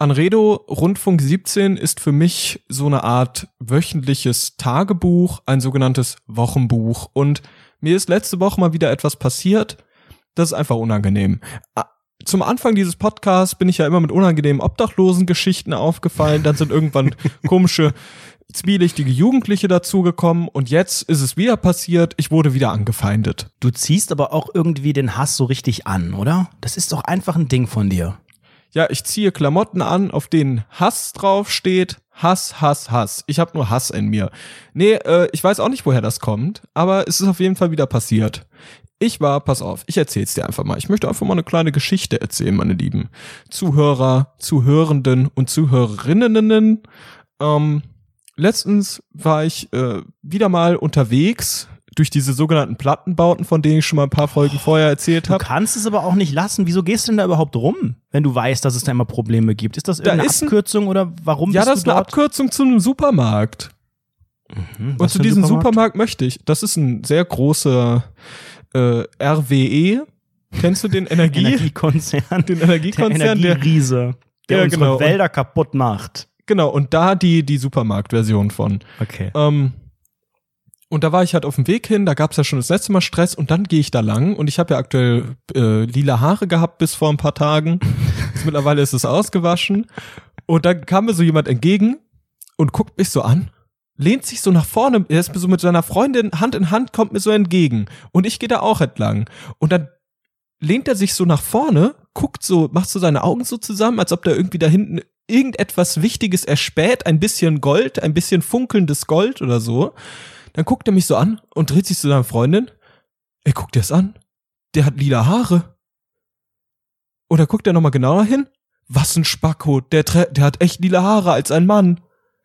Anredo Rundfunk 17 ist für mich so eine Art wöchentliches Tagebuch, ein sogenanntes Wochenbuch. Und mir ist letzte Woche mal wieder etwas passiert. Das ist einfach unangenehm. Zum Anfang dieses Podcasts bin ich ja immer mit unangenehmen Obdachlosen-Geschichten aufgefallen. Dann sind irgendwann komische, zwielichtige Jugendliche dazugekommen. Und jetzt ist es wieder passiert. Ich wurde wieder angefeindet. Du ziehst aber auch irgendwie den Hass so richtig an, oder? Das ist doch einfach ein Ding von dir ja, ich ziehe Klamotten an, auf denen Hass draufsteht. Hass, Hass, Hass. Ich habe nur Hass in mir. Nee, äh, ich weiß auch nicht, woher das kommt, aber es ist auf jeden Fall wieder passiert. Ich war, pass auf, ich erzähl's dir einfach mal. Ich möchte einfach mal eine kleine Geschichte erzählen, meine lieben Zuhörer, Zuhörenden und Zuhörerinnen. Ähm, letztens war ich äh, wieder mal unterwegs durch diese sogenannten Plattenbauten, von denen ich schon mal ein paar Folgen oh, vorher erzählt habe. Du kannst es aber auch nicht lassen. Wieso gehst du denn da überhaupt rum, wenn du weißt, dass es da immer Probleme gibt? Ist das irgendeine da ist Abkürzung oder warum Ja, das ist eine Abkürzung zu einem Supermarkt. Mhm, Und zu diesem Supermarkt? Supermarkt? möchte ich. Das ist ein sehr großer äh, RWE. Kennst du den Energie Energiekonzern? Den Energiekonzern, der Energieriese, der, der unsere genau. Wälder kaputt macht. Genau, und da die, die Supermarktversion von. Okay. Ähm, und da war ich halt auf dem Weg hin, da gab's ja schon das letzte Mal Stress und dann gehe ich da lang und ich habe ja aktuell äh, lila Haare gehabt bis vor ein paar Tagen. Jetzt mittlerweile ist es ausgewaschen. Und dann kam mir so jemand entgegen und guckt mich so an, lehnt sich so nach vorne, er ist mir so mit seiner Freundin Hand in Hand, kommt mir so entgegen. Und ich gehe da auch entlang. Und dann lehnt er sich so nach vorne, guckt so, macht so seine Augen so zusammen, als ob da irgendwie da hinten irgendetwas Wichtiges erspäht, ein bisschen Gold, ein bisschen funkelndes Gold oder so. Dann guckt er mich so an und dreht sich zu seiner Freundin. Ey, guck dir das an. Der hat lila Haare. Dann guckt er nochmal genauer hin. Was ein Spacko. Der, der hat echt lila Haare als ein Mann.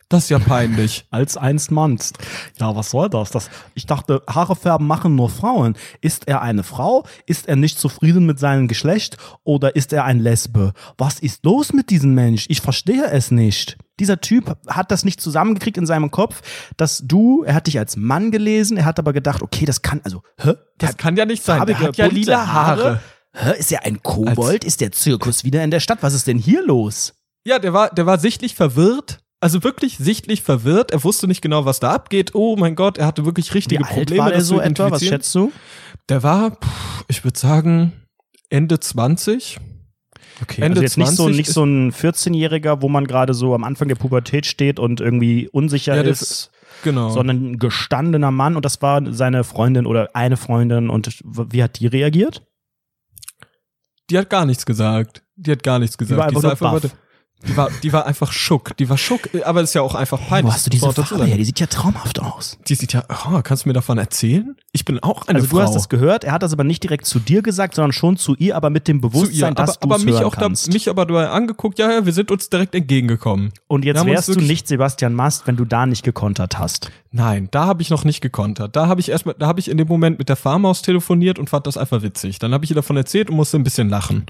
Das ist ja peinlich. Als einst Mannst. Ja, was soll das? das? Ich dachte, Haare färben machen nur Frauen. Ist er eine Frau? Ist er nicht zufrieden mit seinem Geschlecht? Oder ist er ein Lesbe? Was ist los mit diesem Mensch? Ich verstehe es nicht. Dieser Typ hat das nicht zusammengekriegt in seinem Kopf, dass du, er hat dich als Mann gelesen, er hat aber gedacht, okay, das kann, also, hä? Das kann ja nicht sein. Der hat ja lila Haare. Hä? Ist er ein Kobold? Als ist der Zirkus wieder in der Stadt? Was ist denn hier los? Ja, der war, der war sichtlich verwirrt. Also wirklich sichtlich verwirrt. Er wusste nicht genau, was da abgeht. Oh mein Gott, er hatte wirklich richtige Wie Probleme. Alt war der so etwa? Was schätzt du? Der war, ich würde sagen, Ende 20. Okay, Ende also jetzt nicht so, nicht so ein 14-Jähriger, wo man gerade so am Anfang der Pubertät steht und irgendwie unsicher ja, ist. Genau. Sondern ein gestandener Mann und das war seine Freundin oder eine Freundin und wie hat die reagiert? Die hat gar nichts gesagt. Die hat gar nichts gesagt. Die war einfach, die nur einfach die war, die war einfach schock. Die war schock, aber das ist ja auch einfach peinlich. Wo hast du diese Farbe her? Die sieht ja traumhaft aus. Die sieht ja, oh, kannst du mir davon erzählen? Ich bin auch eine also Frau. Also du hast das gehört, er hat das aber nicht direkt zu dir gesagt, sondern schon zu ihr, aber mit dem Bewusstsein, ihr, dass du aber mich hören auch kannst. Da, mich aber dabei angeguckt, ja, ja, wir sind uns direkt entgegengekommen. Und jetzt wärst du nicht Sebastian Mast, wenn du da nicht gekontert hast. Nein, da habe ich noch nicht gekontert. Da habe ich erstmal, da habe ich in dem Moment mit der Farmaus telefoniert und fand das einfach witzig. Dann habe ich ihr davon erzählt und musste ein bisschen lachen.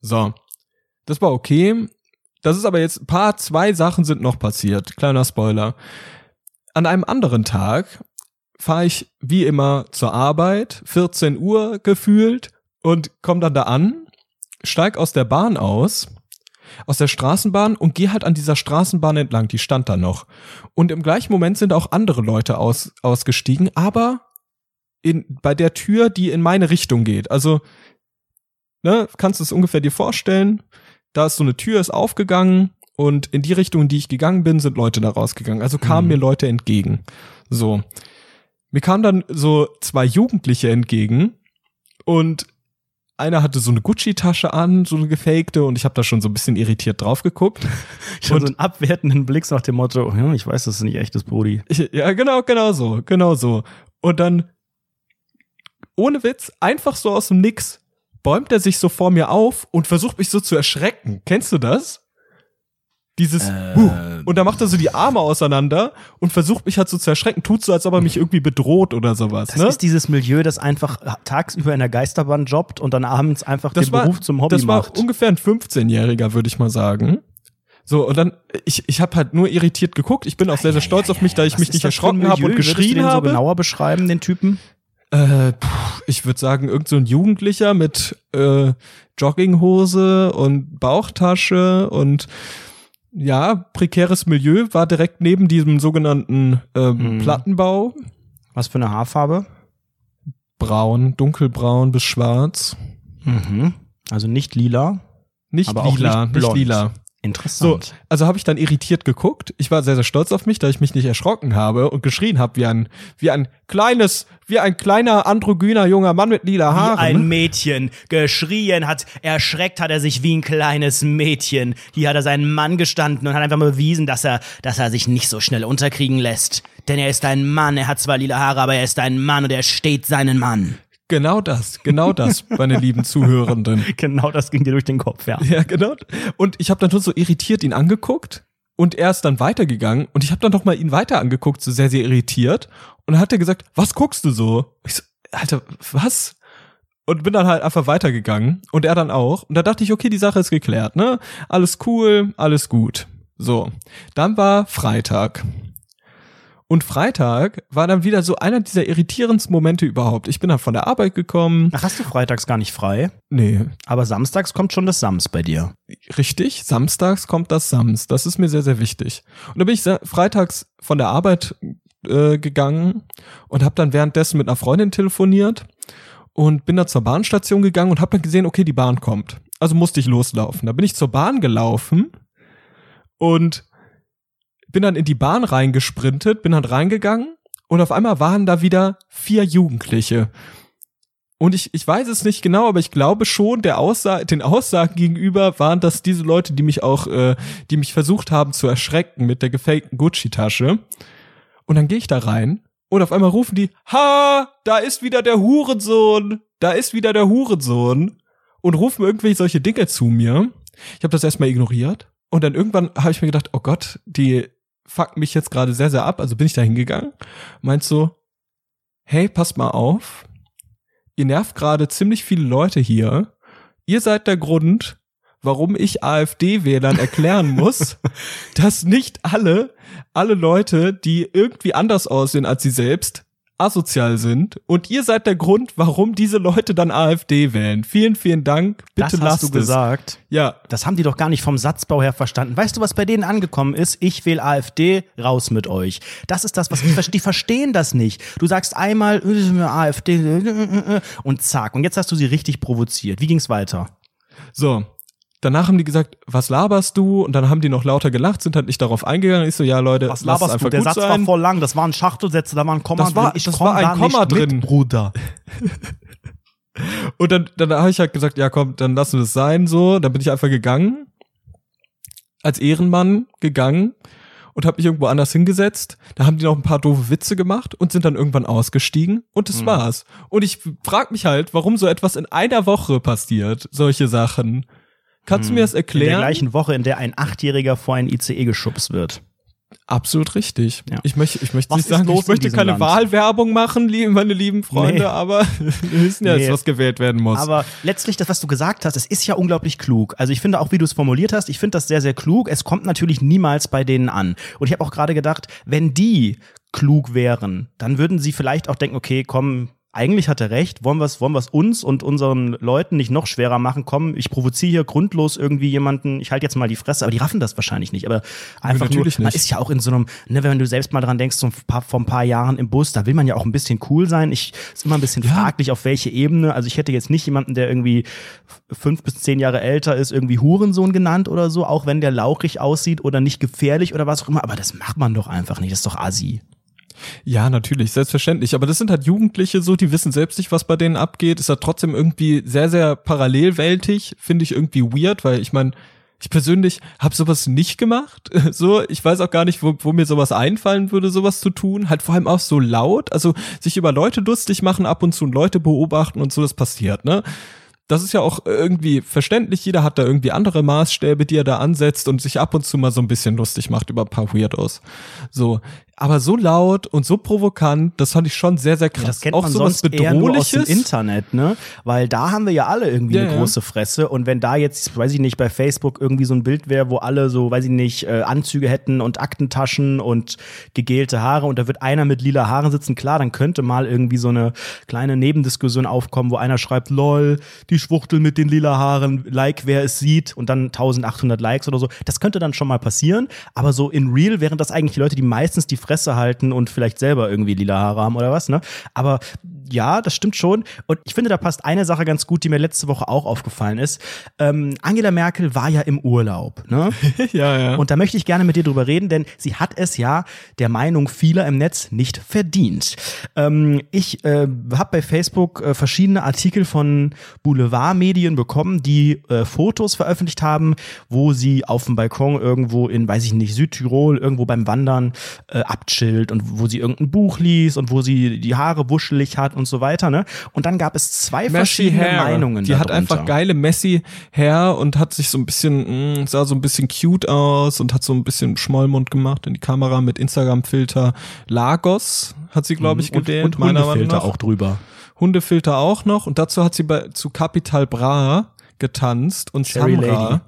So. Das war okay. Das ist aber jetzt ein paar, zwei Sachen sind noch passiert. Kleiner Spoiler. An einem anderen Tag fahre ich wie immer zur Arbeit, 14 Uhr gefühlt und komme dann da an, steig aus der Bahn aus, aus der Straßenbahn und gehe halt an dieser Straßenbahn entlang, die stand da noch. Und im gleichen Moment sind auch andere Leute aus, ausgestiegen, aber in, bei der Tür, die in meine Richtung geht. Also, ne, kannst du es ungefähr dir vorstellen? Da ist so eine Tür, ist aufgegangen und in die Richtung, in die ich gegangen bin, sind Leute da rausgegangen. Also kamen mhm. mir Leute entgegen. So. Mir kamen dann so zwei Jugendliche entgegen und einer hatte so eine Gucci-Tasche an, so eine gefakte, und ich habe da schon so ein bisschen irritiert drauf geguckt. schon so einen abwertenden Blick nach dem Motto, ja, ich weiß, das ist nicht echtes Brody. Ich, ja, genau, genau so, genau so. Und dann, ohne Witz, einfach so aus dem Nix, bäumt er sich so vor mir auf und versucht mich so zu erschrecken. Kennst du das? Dieses äh, huh, und da macht er so die Arme auseinander und versucht mich halt so zu erschrecken, tut so, als ob er mich irgendwie bedroht oder sowas. Das ne? ist dieses Milieu, das einfach tagsüber in der Geisterbahn jobbt und dann abends einfach das den war, Beruf zum Hobby das macht. Das war ungefähr ein 15-Jähriger, würde ich mal sagen. So, und dann, ich, ich habe halt nur irritiert geguckt. Ich bin auch sehr, sehr stolz auf mich, da ich mich nicht erschrocken habe und geschrien Würdest du den habe. so genauer beschreiben, den Typen? Äh, ich würde sagen, irgend so ein Jugendlicher mit äh, Jogginghose und Bauchtasche und ja, prekäres Milieu, war direkt neben diesem sogenannten ähm, Mhm. Plattenbau. Was für eine Haarfarbe? Braun, dunkelbraun bis schwarz. Mhm. Also nicht lila. Nicht lila, nicht nicht, blond. Lila. So, Interessant. also habe ich dann irritiert geguckt. Ich war sehr, sehr stolz auf mich, da ich mich nicht erschrocken habe und geschrien habe wie ein, wie ein kleines, wie ein kleiner androgyner junger Mann mit lila Haaren. Wie ein Mädchen geschrien hat, erschreckt hat er sich wie ein kleines Mädchen. Hier hat er seinen Mann gestanden und hat einfach mal bewiesen, dass er, dass er sich nicht so schnell unterkriegen lässt. Denn er ist ein Mann, er hat zwar lila Haare, aber er ist ein Mann und er steht seinen Mann. Genau das, genau das, meine lieben Zuhörenden. Genau das ging dir durch den Kopf, ja. Ja, genau. Und ich habe dann schon so irritiert ihn angeguckt und er ist dann weitergegangen und ich habe dann noch mal ihn weiter angeguckt, so sehr, sehr irritiert. Und dann hat er gesagt, was guckst du so? Ich so, Alter, was? Und bin dann halt einfach weitergegangen und er dann auch. Und da dachte ich, okay, die Sache ist geklärt, ne? Alles cool, alles gut. So, dann war Freitag. Und Freitag war dann wieder so einer dieser irritierendsten Momente überhaupt. Ich bin dann von der Arbeit gekommen. Ach, hast du freitags gar nicht frei? Nee, Aber samstags kommt schon das Sams bei dir. Richtig, samstags kommt das Sams. Das ist mir sehr, sehr wichtig. Und da bin ich freitags von der Arbeit äh, gegangen und habe dann währenddessen mit einer Freundin telefoniert und bin dann zur Bahnstation gegangen und habe dann gesehen, okay, die Bahn kommt. Also musste ich loslaufen. Da bin ich zur Bahn gelaufen und bin dann in die Bahn reingesprintet, bin dann reingegangen und auf einmal waren da wieder vier Jugendliche. Und ich, ich weiß es nicht genau, aber ich glaube schon, der Aussa den Aussagen gegenüber waren das diese Leute, die mich auch, äh, die mich versucht haben zu erschrecken mit der gefakten Gucci-Tasche. Und dann gehe ich da rein und auf einmal rufen die, ha, da ist wieder der Hurensohn, da ist wieder der Hurensohn und rufen irgendwelche solche Dinge zu mir. Ich habe das erstmal ignoriert und dann irgendwann habe ich mir gedacht, oh Gott, die fucken mich jetzt gerade sehr, sehr ab. Also bin ich da hingegangen, meinst so, hey, passt mal auf, ihr nervt gerade ziemlich viele Leute hier. Ihr seid der Grund, warum ich AfD-Wählern erklären muss, dass nicht alle, alle Leute, die irgendwie anders aussehen als sie selbst, asozial sind. Und ihr seid der Grund, warum diese Leute dann AfD wählen. Vielen, vielen Dank. Bitte das lasst hast du es. gesagt. Ja, Das haben die doch gar nicht vom Satzbau her verstanden. Weißt du, was bei denen angekommen ist? Ich wähle AfD, raus mit euch. Das ist das, was die, ver- die verstehen das nicht. Du sagst einmal äh, AfD äh, äh, und zack. Und jetzt hast du sie richtig provoziert. Wie ging's weiter? so. Danach haben die gesagt, was laberst du? Und dann haben die noch lauter gelacht, sind halt nicht darauf eingegangen. Ich so, ja Leute, Was laberst du? einfach Der gut Satz sein. war voll lang. Das waren Schachtelsätze, da war ein Komma Das war- drin. Ich das komm war ein da Komma drin. Mit, Bruder. Und dann, dann habe ich halt gesagt, ja komm, dann lassen wir es sein, so. Dann bin ich einfach gegangen, als Ehrenmann gegangen und habe mich irgendwo anders hingesetzt. Da haben die noch ein paar doofe Witze gemacht und sind dann irgendwann ausgestiegen und das Mhm. war's. Und ich frag mich halt, warum so etwas in einer Woche passiert, solche Sachen. Kannst du mir das Mhm. In der erklären? gleichen Woche, in der ein Achtjähriger vor ein ICE geschubst wird. Absolut richtig. Ja. Ich möchte, ich möchte Was nicht sagen, ich möchte keine Land? Wahlwerbung machen, meine lieben Freunde, Nee. aber wir wissen ja Nee. jetzt, was gewählt werden muss. Aber letztlich, das, was du gesagt hast, es ist ja unglaublich klug. Also ich finde auch, wie du es formuliert hast, ich finde das sehr, sehr klug. Es kommt natürlich niemals bei denen an. Und ich habe auch gerade gedacht, wenn die klug wären, dann würden sie vielleicht auch denken, okay, komm, eigentlich hat er recht, wollen wir es wollen wir's uns und unseren Leuten nicht noch schwerer machen? Komm, ich provoziere hier grundlos irgendwie jemanden, ich halte jetzt mal die Fresse, aber die raffen das wahrscheinlich nicht. Aber einfach nur, natürlich man nicht. ist ja auch in so einem, ne, wenn du selbst mal dran denkst, so ein paar, vor ein paar Jahren im Bus, da will man ja auch ein bisschen cool sein. Ich ist immer ein bisschen fraglich, auf welche Ebene. Also ich hätte jetzt nicht jemanden, der irgendwie fünf bis zehn Jahre älter ist, irgendwie Hurensohn genannt oder so, auch wenn der lauchig aussieht oder nicht gefährlich oder was auch immer. Aber das macht man doch einfach nicht. Das ist doch assi. Ja, natürlich, selbstverständlich. Aber das sind halt Jugendliche so, die wissen selbst nicht, was bei denen abgeht. Ist halt trotzdem irgendwie sehr, sehr parallelweltig. Finde ich irgendwie weird, weil ich meine, ich persönlich habe sowas nicht gemacht. So, ich weiß auch gar nicht, wo, wo mir sowas einfallen würde, sowas zu tun. Halt vor allem auch so laut. Also sich über Leute lustig machen ab und zu und Leute beobachten und so, das passiert, ne? Das ist ja auch irgendwie verständlich. Jeder hat da irgendwie andere Maßstäbe, die er da ansetzt und sich ab und zu mal so ein bisschen lustig macht über ein paar Weirdos. So. Aber so laut und so provokant, das fand ich schon sehr, sehr krass. Das kennt auch man sowas sonst eher nur aus dem. Internet, ne? Weil da haben wir ja alle irgendwie Ja, eine ja. große Fresse. Und wenn da jetzt, weiß ich nicht, bei Facebook irgendwie so ein Bild wäre, wo alle so, weiß ich nicht, äh, Anzüge hätten und Aktentaschen und gegelte Haare und da wird einer mit lila Haaren sitzen, klar, dann könnte mal irgendwie so eine kleine Nebendiskussion aufkommen, wo einer schreibt, lol, die Schwuchtel mit den lila Haaren, like, wer es sieht und dann 1800 Likes oder so. Das könnte dann schon mal passieren, aber so in real wären das eigentlich die Leute, die meistens die Fresse halten und vielleicht selber irgendwie lila Haare haben oder was, ne? Aber ja, das stimmt schon. Und ich finde, da passt eine Sache ganz gut, die mir letzte Woche auch aufgefallen ist. Ähm, Angela Merkel war ja im Urlaub, ne? ja, ja. Und da möchte ich gerne mit dir drüber reden, denn sie hat es ja der Meinung vieler im Netz nicht verdient. Ähm, ich äh, habe bei Facebook äh, verschiedene Artikel von Boulevardmedien bekommen, die äh, Fotos veröffentlicht haben, wo sie auf dem Balkon irgendwo in, weiß ich nicht, Südtirol, irgendwo beim Wandern äh, abchillt und wo sie irgendein Buch liest und wo sie die Haare wuschelig hat und so weiter. Ne? Und dann gab es zwei Messy verschiedene Hair. Meinungen. Die hat darunter. einfach geile Messy Hair und hat sich so ein bisschen, mh, sah so ein bisschen cute aus und hat so ein bisschen Schmollmund gemacht in die Kamera mit Instagram-Filter. Lagos hat sie, glaube ich, Mhm. und, gewählt. und meiner Hundefilter auch drüber. Hundefilter auch noch. Und dazu hat sie bei, zu Capital Bra getanzt und Cherry Samra. Lady.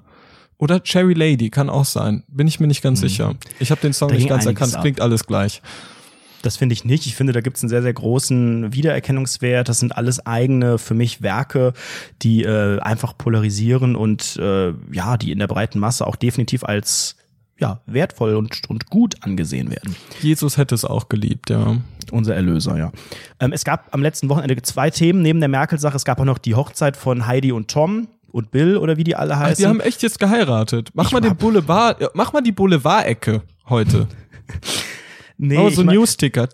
Oder Cherry Lady, kann auch sein. Bin ich mir nicht ganz sicher. Ich habe den Song. Da nicht ganz erkannt. ab. Klingt alles gleich. Das finde ich nicht. Ich finde, da gibt es einen sehr, sehr großen Wiedererkennungswert. Das sind alles eigene, für mich Werke, die äh, einfach polarisieren und äh, ja, die in der breiten Masse auch definitiv als ja, wertvoll und, und gut angesehen werden. Jesus hätte es auch geliebt, ja. Unser Erlöser, ja. Ähm, es gab am letzten Wochenende zwei Themen neben der Merkel-Sache. Es gab auch noch die Hochzeit von Heidi und Tom und Bill oder wie die alle heißen. Ach, die haben echt jetzt geheiratet. Mach ich mal den Boulevard, mach mal die Boulevard-Ecke heute. Nee, oh, so ein News-Ticker.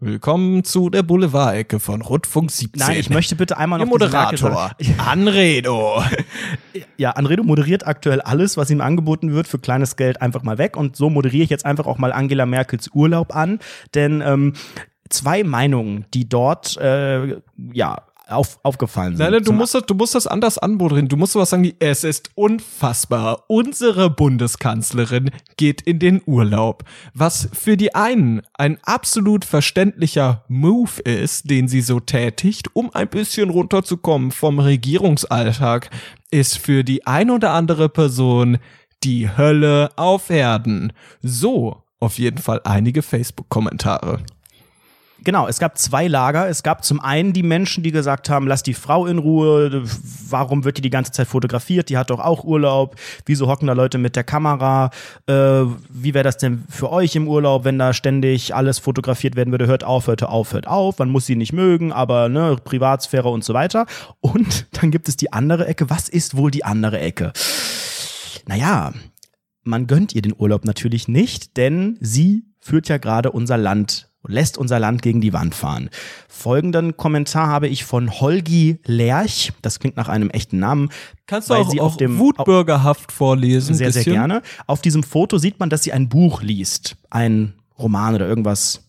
Willkommen zu der Boulevard-Ecke von Rundfunk 17. Nein, ich möchte bitte einmal noch Ihr Moderator. Anredo. Ja, Anredo moderiert aktuell alles, was ihm angeboten wird, für kleines Geld einfach mal weg. Und so moderiere ich jetzt einfach auch mal Angela Merkels Urlaub an. Denn ähm, zwei Meinungen, die dort äh, ja auf, aufgefallen sind. Nein, nein, du musst, das, du musst das anders anmoderieren. Du musst sowas sagen wie, es ist unfassbar. Unsere Bundeskanzlerin geht in den Urlaub. Was für die einen ein absolut verständlicher Move ist, den sie so tätigt, um ein bisschen runterzukommen vom Regierungsalltag, ist für die ein oder andere Person die Hölle auf Erden. So auf jeden Fall einige Facebook-Kommentare. Genau, es gab zwei Lager. Es gab zum einen die Menschen, die gesagt haben, lass die Frau in Ruhe, warum wird die die ganze Zeit fotografiert? Die hat doch auch Urlaub. Wieso hocken da Leute mit der Kamera? Äh, wie wäre das denn für euch im Urlaub, wenn da ständig alles fotografiert werden würde? Hört auf, hört auf, hört auf. Man muss sie nicht mögen, aber ne, Privatsphäre und so weiter. Und dann gibt es die andere Ecke. Was ist wohl die andere Ecke? Naja, man gönnt ihr den Urlaub natürlich nicht, denn sie führt ja gerade unser Land, lässt unser Land gegen die Wand fahren. Folgenden Kommentar habe ich von Holgi Lerch, das klingt nach einem echten Namen. Kannst du auch, sie auch auf dem wutbürgerhaft vorlesen? sehr, sehr bisschen? gerne. Auf diesem Foto sieht man, dass sie ein Buch liest, ein Roman oder irgendwas,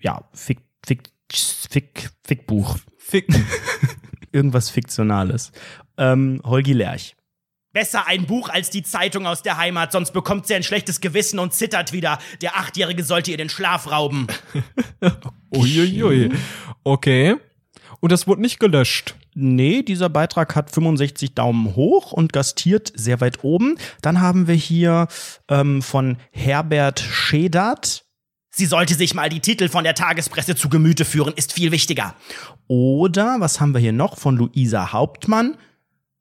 ja, Fick, Fick, Fick, Fickbuch, Ficken. irgendwas Fiktionales. Ähm, Holgi Lerch. Besser ein Buch als die Zeitung aus der Heimat, sonst bekommt sie ein schlechtes Gewissen und zittert wieder. Der Achtjährige sollte ihr den Schlaf rauben. Uiuiui. Okay. Und das wurde nicht gelöscht. Nee, dieser Beitrag hat 65 Daumen hoch und gastiert sehr weit oben. Dann haben wir hier ähm, von Herbert Schedert. Sie sollte sich mal die Titel von der Tagespresse zu Gemüte führen, ist viel wichtiger. Oder, was haben wir hier noch von Luisa Hauptmann?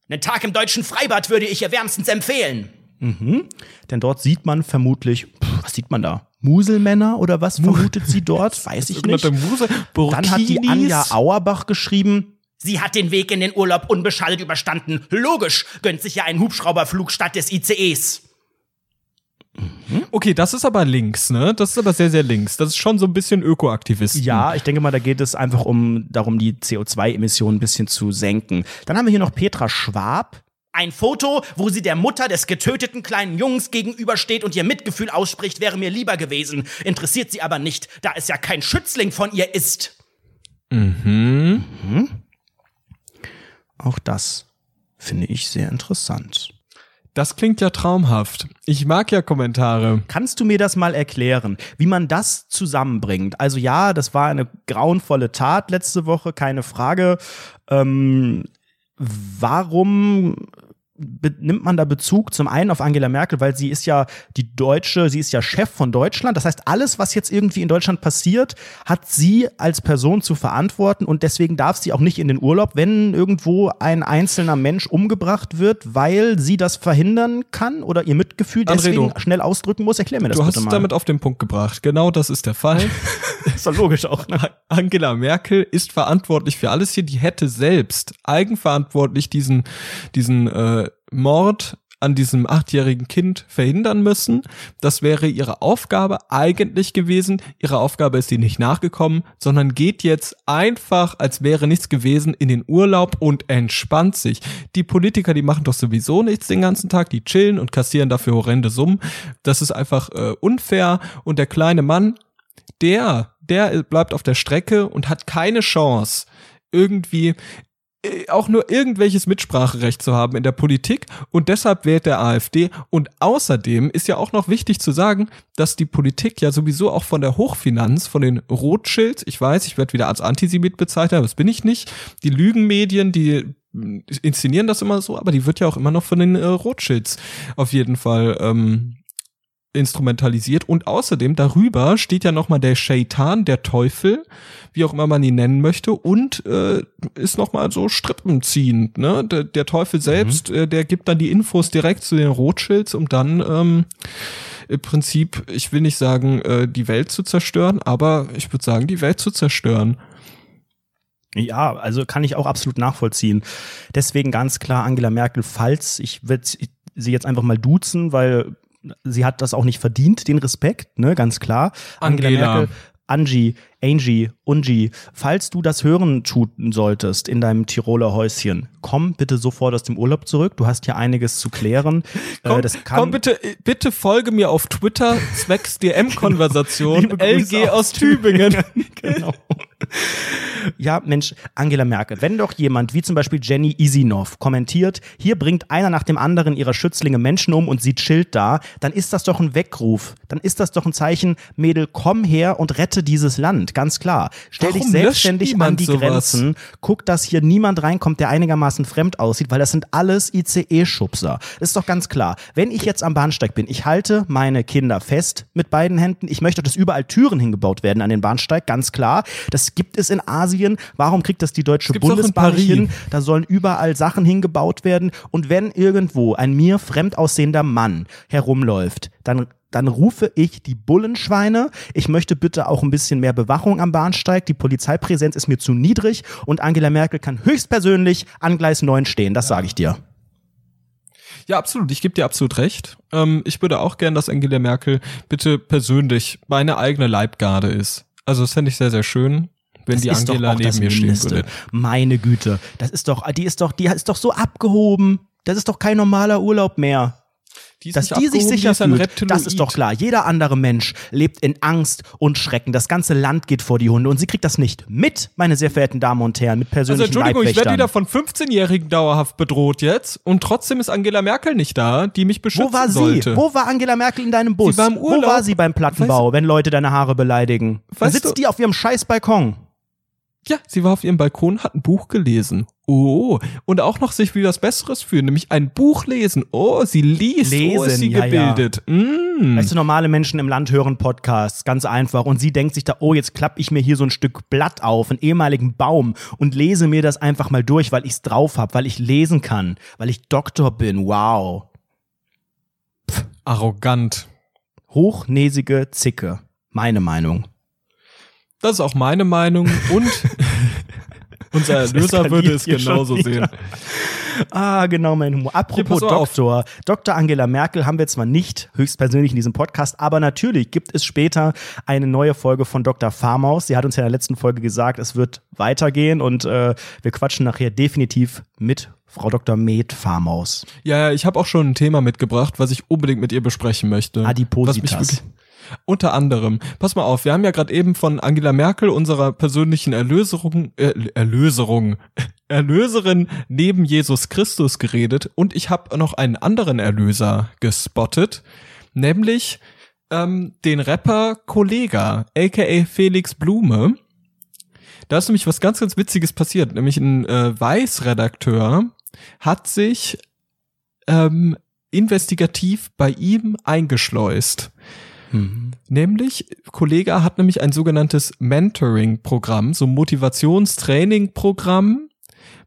Einen Tag im deutschen Freibad würde ich ihr wärmstens empfehlen. Mhm. Denn dort sieht man vermutlich, pff, was sieht man da? Muselmänner oder was vermutet sie dort? Weiß ich nicht. Dann hat die. Anja Auerbach geschrieben. Sie hat den Weg in den Urlaub unbeschadet überstanden. Logisch, gönnt sich ja einen Hubschrauberflug statt des ICEs. Okay, das ist aber links, ne? Das ist aber sehr, sehr links. Das ist schon so ein bisschen Ökoaktivisten. Ja, ich denke mal, da geht es einfach um darum, die CO2-Emissionen ein bisschen zu senken. Dann haben wir hier noch Petra Schwab. Ein Foto, wo sie der Mutter des getöteten kleinen Jungs gegenübersteht und ihr Mitgefühl ausspricht, wäre mir lieber gewesen. Interessiert sie aber nicht, da es ja kein Schützling von ihr ist. Mhm. Auch das finde ich sehr interessant. Das klingt ja traumhaft. Ich mag ja Kommentare. Kannst du mir das mal erklären, wie man das zusammenbringt? Also ja, das war eine grauenvolle Tat letzte Woche, keine Frage. Ähm, warum nimmt man da Bezug zum einen auf Angela Merkel, weil sie ist ja die Deutsche, sie ist ja Chef von Deutschland. Das heißt, alles, was jetzt irgendwie in Deutschland passiert, hat sie als Person zu verantworten und deswegen darf sie auch nicht in den Urlaub, wenn irgendwo ein einzelner Mensch umgebracht wird, weil sie das verhindern kann oder ihr Mitgefühl deswegen Anredo. schnell ausdrücken muss. Erklär mir das Du hast bitte es mal. damit auf den Punkt gebracht. Genau das ist der Fall. ist doch logisch auch. Ne? Angela Merkel ist verantwortlich für alles hier. Die hätte selbst eigenverantwortlich diesen, diesen äh, Mord an diesem achtjährigen Kind verhindern müssen. Das wäre ihre Aufgabe eigentlich gewesen. Ihre Aufgabe ist sie nicht nachgekommen, sondern geht jetzt einfach, als wäre nichts gewesen, in den Urlaub und entspannt sich. Die Politiker, die machen doch sowieso nichts den ganzen Tag, die chillen und kassieren dafür horrende Summen. Das ist einfach äh, unfair. Und der kleine Mann, der, der bleibt auf der Strecke und hat keine Chance, irgendwie auch nur irgendwelches Mitspracherecht zu haben in der Politik und deshalb wählt der AfD und außerdem ist ja auch noch wichtig zu sagen, dass die Politik ja sowieso auch von der Hochfinanz, von den Rothschilds, ich weiß, ich werde wieder als Antisemit bezeichnet, aber das bin ich nicht, die Lügenmedien, die inszenieren das immer so, aber die wird ja auch immer noch von den äh, Rothschilds auf jeden Fall ähm, instrumentalisiert und außerdem darüber steht ja nochmal der Shaitan, der Teufel, wie auch immer man ihn nennen möchte und äh, ist nochmal so strippenziehend, ne? Der, der Teufel selbst, äh, der gibt dann die Infos direkt zu den Rothschilds, um dann ähm, im Prinzip, ich will nicht sagen, äh, die Welt zu zerstören, aber ich würde sagen, die Welt zu zerstören. Ja, also kann ich auch absolut nachvollziehen. Deswegen ganz klar Angela Merkel, falls ich werde sie jetzt einfach mal duzen, weil sie hat das auch nicht verdient, den Respekt, ne, ganz klar. Angela Angela. Merkel, Angie, Angie, Ungi, falls du das hören tun solltest in deinem Tiroler Häuschen, komm bitte sofort aus dem Urlaub zurück. Du hast hier einiges zu klären. Komm, äh, komm bitte, bitte folge mir auf Twitter zwecks DM-Konversation Grüße LG aus Tübingen. genau. Ja, Mensch, Angela Merkel, wenn doch jemand wie zum Beispiel Jenny Isinov kommentiert, hier bringt einer nach dem anderen ihrer Schützlinge Menschen um und sie chillt da, dann ist das doch ein Weckruf. Dann ist das doch ein Zeichen, Mädel, komm her und rette dieses Land, ganz klar. Stell dich Warum selbstständig löscht an die sowas? Grenzen, guck, dass hier niemand reinkommt, der einigermaßen fremd aussieht, weil das sind alles ICE-Schubser. Das ist doch ganz klar. Wenn ich jetzt am Bahnsteig bin, ich halte meine Kinder fest mit beiden Händen. Ich möchte, dass überall Türen hingebaut werden an den Bahnsteig, ganz klar. Das gibt es in Asien. Warum kriegt das die Deutsche in Bundesbahn hin? Da sollen überall Sachen hingebaut werden. Und wenn irgendwo ein mir fremd aussehender Mann herumläuft, dann dann rufe ich die Bullenschweine. Ich möchte bitte auch ein bisschen mehr Bewachung am Bahnsteig. Die Polizeipräsenz ist mir zu niedrig und Angela Merkel kann höchstpersönlich an Gleis 9 stehen. Das sage ich dir. Ja, absolut. Ich gebe dir absolut recht. Ähm, ich würde auch gern, dass Angela Merkel bitte persönlich meine eigene Leibgarde ist. Also das fände ich sehr, sehr schön, wenn die ist doch Angela das neben mir stehen würde. Meine Güte, das ist doch, die ist doch, die ist doch so abgehoben. Das ist doch kein normaler Urlaub mehr. Die Dass die sich sicher fühlt, das ist doch klar. Jeder andere Mensch lebt in Angst und Schrecken. Das ganze Land geht vor die Hunde und sie kriegt das nicht mit, meine sehr verehrten Damen und Herren, mit Also persönlichen Entschuldigung, ich werde wieder von 15-Jährigen dauerhaft bedroht jetzt und trotzdem ist Angela Merkel nicht da, die mich beschützen Wo war sie? sollte. Wo war Angela Merkel in deinem Bus? Sie war im Wo Urlaub. war sie beim Plattenbau, wenn Leute deine Haare beleidigen? Da Weißt sitzt du- die auf ihrem scheiß Balkon. Ja, sie war auf ihrem Balkon, hat ein Buch gelesen. Oh, und auch noch sich wie was Besseres fühlen, nämlich ein Buch lesen. Oh, sie liest. oh, ist Lesen, sie ja, ja. gebildet. Mm. Weißt du, normale Menschen im Land hören Podcasts, ganz einfach. Und sie denkt sich da, oh, jetzt klapp ich mir hier so ein Stück Blatt auf, einen ehemaligen Baum und lese mir das einfach mal durch, weil ich's drauf hab, weil ich lesen kann, weil ich Doktor bin. Wow. Arrogant. Hochnäsige Zicke. Meine Meinung. Das ist auch meine Meinung und unser Erlöser würde es genauso sehen. Ah, genau, mein Humor. Apropos auf. Doktor. Dr. Angela Merkel haben wir zwar nicht höchstpersönlich in diesem Podcast, aber natürlich gibt es später eine neue Folge von Dr. Farmaus. Sie hat uns ja in der letzten Folge gesagt, es wird weitergehen und äh, wir quatschen nachher definitiv mit Frau Dr. Med Farmaus. Ja, ich habe auch schon ein Thema mitgebracht, was ich unbedingt mit ihr besprechen möchte. Adipositas. Unter anderem. Pass mal auf, wir haben ja gerade eben von Angela Merkel, unserer persönlichen Erlöserung, äh, Erlöserung, Erlöserin neben Jesus Christus geredet und ich habe noch einen anderen Erlöser gespottet, nämlich ähm, den Rapper Kollega, aka Felix Blume. Da ist nämlich was ganz, ganz Witziges passiert. Nämlich ein äh, Weiß-Redakteur hat sich ähm, investigativ bei ihm eingeschleust. Mhm. Nämlich, Kollega hat nämlich ein sogenanntes Mentoring-Programm, so Motivationstraining-Programm,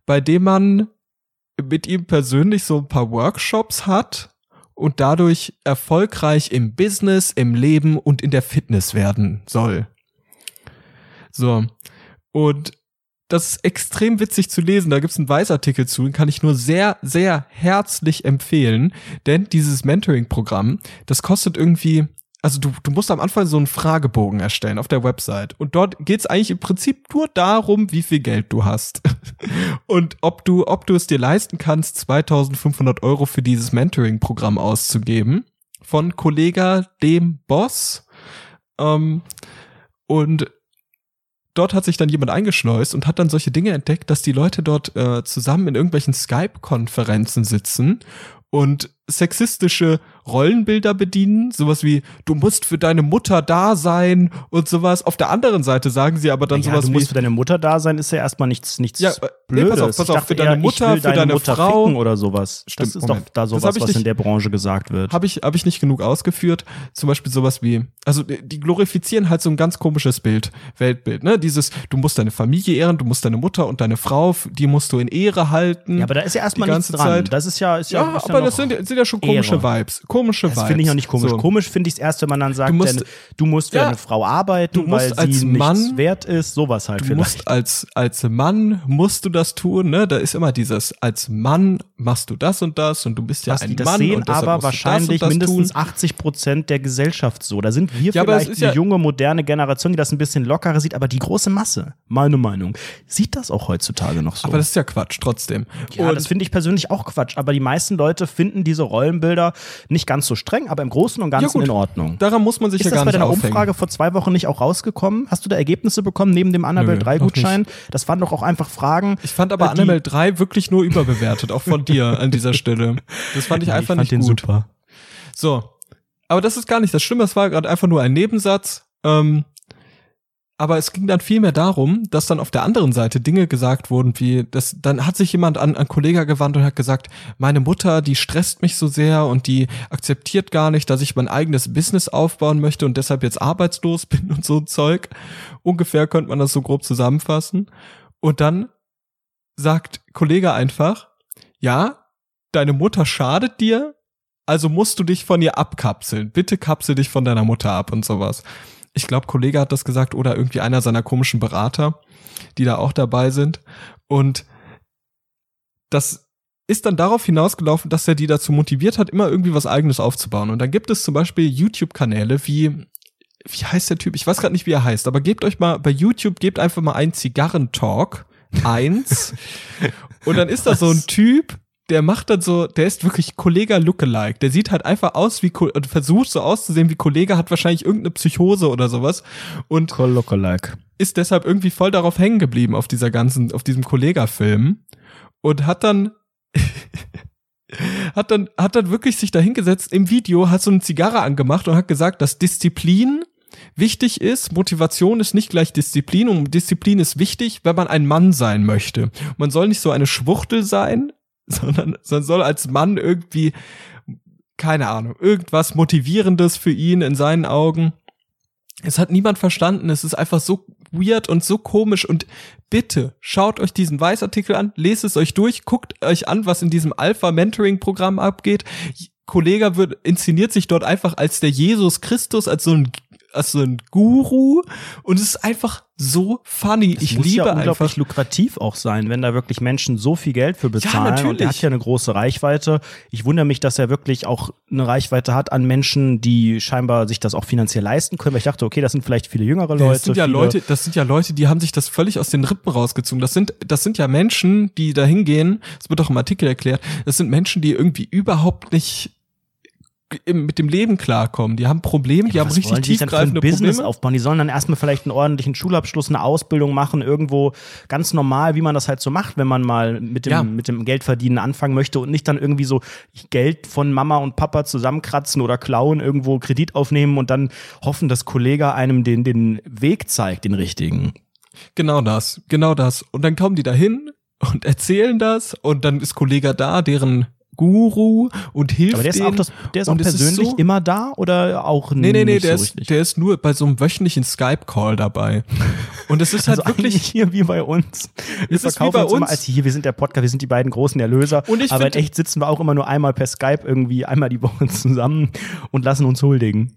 bei dem man mit ihm persönlich so ein paar Workshops hat und dadurch erfolgreich im Business, im Leben und in der Fitness werden soll. So. Und das ist extrem witzig zu lesen. Da gibt's einen Weißartikel zu, den kann ich nur sehr, sehr herzlich empfehlen. Denn dieses Mentoring-Programm, das kostet irgendwie also du, du musst am Anfang so einen Fragebogen erstellen auf der Website. Und dort geht's eigentlich im Prinzip nur darum, wie viel Geld du hast. Und ob du, ob du es dir leisten kannst, 2500 Euro für dieses Mentoring-Programm auszugeben. Von Kollega dem Boss. Ähm, und dort hat sich dann jemand eingeschleust und hat dann solche Dinge entdeckt, dass die Leute dort äh, zusammen in irgendwelchen Skype-Konferenzen sitzen und sexistische Rollenbilder bedienen, sowas wie du musst für deine Mutter da sein und sowas. Auf der anderen Seite sagen sie aber dann ja, sowas du wie du musst für deine Mutter da sein ist ja erstmal nichts nichts ja, Blödes. Nee, pass auf, pass auf, für deine eher, Mutter, für deine, deine Mutter Frau oder sowas. Stimmt, das ist Moment. doch da sowas, was nicht, in der Branche gesagt wird. Habe ich habe ich nicht genug ausgeführt. Zum Beispiel sowas wie also die glorifizieren halt so ein ganz komisches Bild, Weltbild, ne? Dieses du musst deine Familie ehren, du musst deine Mutter und deine Frau, die musst du in Ehre halten. Ja, aber da ist ja erstmal nichts dran. Zeit. Das ist ja ist ja, ja, aber das sind, sind ja schon komische Ehre. Vibes. Komische das Vibes. finde ich auch nicht komisch. So. Komisch finde ich es erst, wenn man dann sagt, du musst, denn, du musst für ja, eine Frau arbeiten, weil sie Mann, nichts wert ist, sowas halt du vielleicht. Musst als, als Mann musst du das tun, ne? Da ist immer dieses, als Mann machst du das und das und du bist ja Was ein die das Mann. sehen aber wahrscheinlich das das mindestens tun. 80 Prozent der Gesellschaft so. Da sind wir ja, vielleicht eine ja junge, moderne Generation, die das ein bisschen lockerer sieht, aber die große Masse, meine Meinung, sieht das auch heutzutage noch so. Aber das ist ja Quatsch, trotzdem. Ja, und das finde ich persönlich auch Quatsch, aber die meisten Leute finden diese Rollenbilder nicht ganz so streng, aber im Großen und Ganzen ja, in Ordnung. Daran muss man sich ist ja gar nicht Ist das bei deiner Umfrage vor zwei Wochen nicht auch rausgekommen? Hast du da Ergebnisse bekommen neben dem Annabelle 3 Gutschein? Das waren doch auch einfach Fragen. Ich fand aber äh, Annabelle 3 wirklich nur überbewertet, auch von dir an dieser Stelle. Das fand ich ja, einfach ich fand nicht gut. Super. So. Aber das ist gar nicht das Schlimme, es war gerade einfach nur ein Nebensatz. Ähm, aber es ging dann vielmehr darum, dass dann auf der anderen Seite Dinge gesagt wurden, wie, das, dann hat sich jemand an, an Kollega gewandt und hat gesagt, meine Mutter, die stresst mich so sehr und die akzeptiert gar nicht, dass ich mein eigenes Business aufbauen möchte und deshalb jetzt arbeitslos bin und so Zeug. Ungefähr könnte man das so grob zusammenfassen. Und dann sagt Kollege einfach, ja, deine Mutter schadet dir, also musst du dich von ihr abkapseln. Bitte kapsel dich von deiner Mutter ab und sowas ich glaube, Kollege hat das gesagt oder irgendwie einer seiner komischen Berater, die da auch dabei sind. Und das ist dann darauf hinausgelaufen, dass er die dazu motiviert hat, immer irgendwie was eigenes aufzubauen. Und dann gibt es zum Beispiel YouTube-Kanäle wie, wie heißt der Typ? Ich weiß gerade nicht, wie er heißt, aber gebt euch mal bei YouTube, gebt einfach mal ein Zigarrentalk eins. und dann ist da so ein Typ, der macht dann so, der ist wirklich Kollega Lookalike. Der sieht halt einfach aus wie, und versucht so auszusehen wie Kollege, hat wahrscheinlich irgendeine Psychose oder sowas. Und Lookalike. ist deshalb irgendwie voll darauf hängen geblieben auf dieser ganzen, auf diesem Kollega-Film. Und hat dann, hat dann, hat dann wirklich sich da hingesetzt im Video, hat so eine Zigarre angemacht und hat gesagt, dass Disziplin wichtig ist, Motivation ist nicht gleich Disziplin und Disziplin ist wichtig, wenn man ein Mann sein möchte. Man soll nicht so eine Schwuchtel sein, sondern, sondern soll als Mann irgendwie, keine Ahnung, irgendwas Motivierendes für ihn in seinen Augen. Es hat niemand verstanden. Es ist einfach so weird und so komisch. Und bitte schaut euch diesen Weißartikel an, lest es euch durch, guckt euch an, was in diesem Alpha-Mentoring-Programm abgeht. Kollege wird, inszeniert sich dort einfach als der Jesus Christus, als so ein als so ein Guru und es ist einfach so funny. Das ich muss liebe ja unglaublich einfach lukrativ auch sein, wenn da wirklich Menschen so viel Geld für bezahlen. Ja, und er hat ja eine große Reichweite. Ich wundere mich, dass er wirklich auch eine Reichweite hat an Menschen, die scheinbar sich das auch finanziell leisten können. Weil ich dachte, okay, das sind vielleicht viele jüngere Leute. Das sind ja Leute, das sind ja Leute, die haben sich das völlig aus den Rippen rausgezogen. Das sind, das sind ja Menschen, die da hingehen. Das wird auch im Artikel erklärt. Das sind Menschen, die irgendwie überhaupt nicht mit dem Leben klarkommen. Die haben Probleme, die haben richtig wollen die denn für ein tiefgreifende Business Probleme. aufbauen? Die sollen dann erstmal vielleicht einen ordentlichen Schulabschluss, eine Ausbildung machen, irgendwo ganz normal, wie man das halt so macht, wenn man mal mit dem, Ja. mit dem Geldverdienen anfangen möchte und nicht dann irgendwie so Geld von Mama und Papa zusammenkratzen oder klauen, irgendwo Kredit aufnehmen und dann hoffen, dass Kollege einem den, den Weg zeigt, den richtigen. Genau das, genau das. Und dann kommen die dahin und erzählen das und dann ist Kollege da, deren Guru und hilft Aber der ist denen. auch, das, der ist auch es ist persönlich so- immer da oder auch Nee, nee, nee, nicht der, so ist, richtig? der ist nur bei so einem wöchentlichen Skype-Call dabei. Und es ist halt also wirklich, eigentlich hier wie bei uns. Wir Es ist wie verkaufen bei uns immer uns. als hier, wir sind der Podcast, wir sind die beiden großen Erlöser. Und ich aber in find- echt sitzen wir auch immer nur einmal per Skype irgendwie einmal die Woche zusammen und lassen uns huldigen.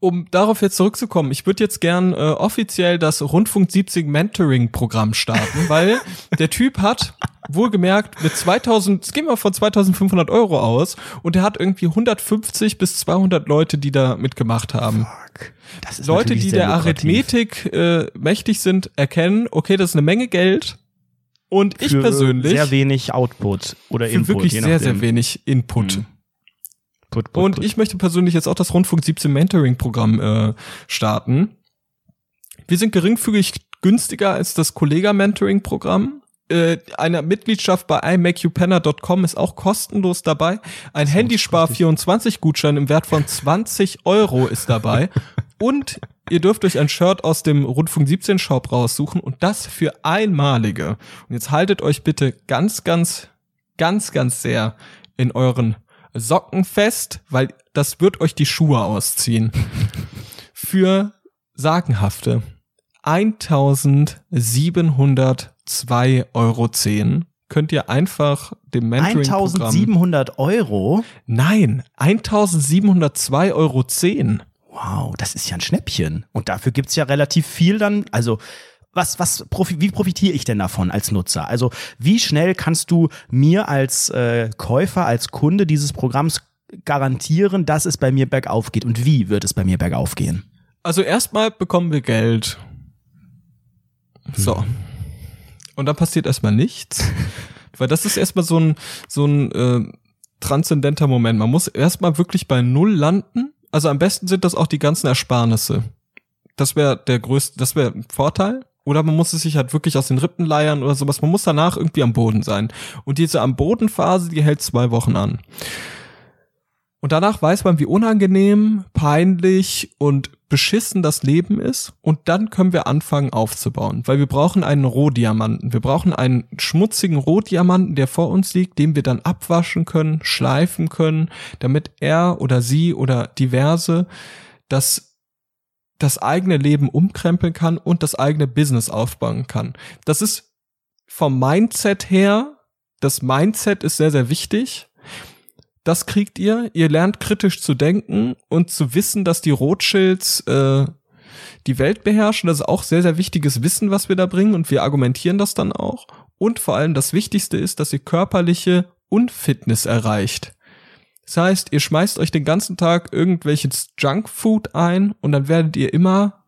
Um darauf jetzt zurückzukommen, ich würde jetzt gern äh, offiziell das Rundfunk 70 Mentoring Programm starten, weil der Typ hat wohlgemerkt mit 2000, es gehen wir von 2500 Euro aus und er hat irgendwie 150 bis 200 Leute, die da mitgemacht haben. Das ist Leute, die der lukrativ. Arithmetik äh, mächtig sind, erkennen, okay, das ist eine Menge Geld und ich Für persönlich sehr wenig Output oder für Input. wirklich je sehr, sehr wenig Input. Mhm. Put, put, Und put. ich möchte persönlich jetzt auch das Rundfunk 17 Mentoring Programm äh, starten. Wir sind geringfügig günstiger als das Kollega Mentoring Programm. Äh, eine Mitgliedschaft bei imakeyouprenner.com ist auch kostenlos dabei. Ein Handyspar 24 Gutschein im Wert von 20 Euro ist dabei. Und ihr dürft euch ein Shirt aus dem Rundfunk 17 Shop raussuchen und das für einmalige. Und jetzt haltet euch bitte ganz, ganz, ganz, ganz sehr in euren Socken fest, weil das wird euch die Schuhe ausziehen. Für sagenhafte 1702,10 Euro könnt ihr einfach dem Mentoring-Programm... 1700 Euro? Nein, 1702,10 Euro. Wow, das ist ja ein Schnäppchen. Und dafür gibt's ja relativ viel dann, also was, was, profi wie profitiere ich denn davon als Nutzer? Also wie schnell kannst du mir als äh, Käufer, als Kunde dieses Programms garantieren, dass es bei mir bergauf geht? Und wie wird es bei mir bergauf gehen? Also erstmal bekommen wir Geld. So. Und dann passiert erstmal nichts. Weil das ist erstmal so ein, so ein äh, transzendenter Moment. Man muss erstmal wirklich bei Null landen. Also am besten sind das auch die ganzen Ersparnisse. Das wäre der größte, das wäre ein Vorteil. Oder man muss es sich halt wirklich aus den Rippen leiern oder sowas. Man muss danach irgendwie am Boden sein. Und diese am Boden Phase, die hält zwei Wochen an. Und danach weiß man, wie unangenehm, peinlich und beschissen das Leben ist. Und dann können wir anfangen aufzubauen. Weil wir brauchen einen Rohdiamanten. Wir brauchen einen schmutzigen Rohdiamanten, der vor uns liegt, den wir dann abwaschen können, schleifen können, damit er oder sie oder diverse das, das eigene Leben umkrempeln kann und das eigene Business aufbauen kann. Das ist vom Mindset her, das Mindset ist sehr, sehr wichtig. Das kriegt ihr. Ihr lernt kritisch zu denken und zu wissen, dass die Rothschilds äh, die Welt beherrschen. Das ist auch sehr, sehr wichtiges Wissen, was wir da bringen und wir argumentieren das dann auch. Und vor allem das Wichtigste ist, dass ihr körperliche Unfitness erreicht. Das heißt, ihr schmeißt euch den ganzen Tag irgendwelches Junkfood ein und dann werdet ihr immer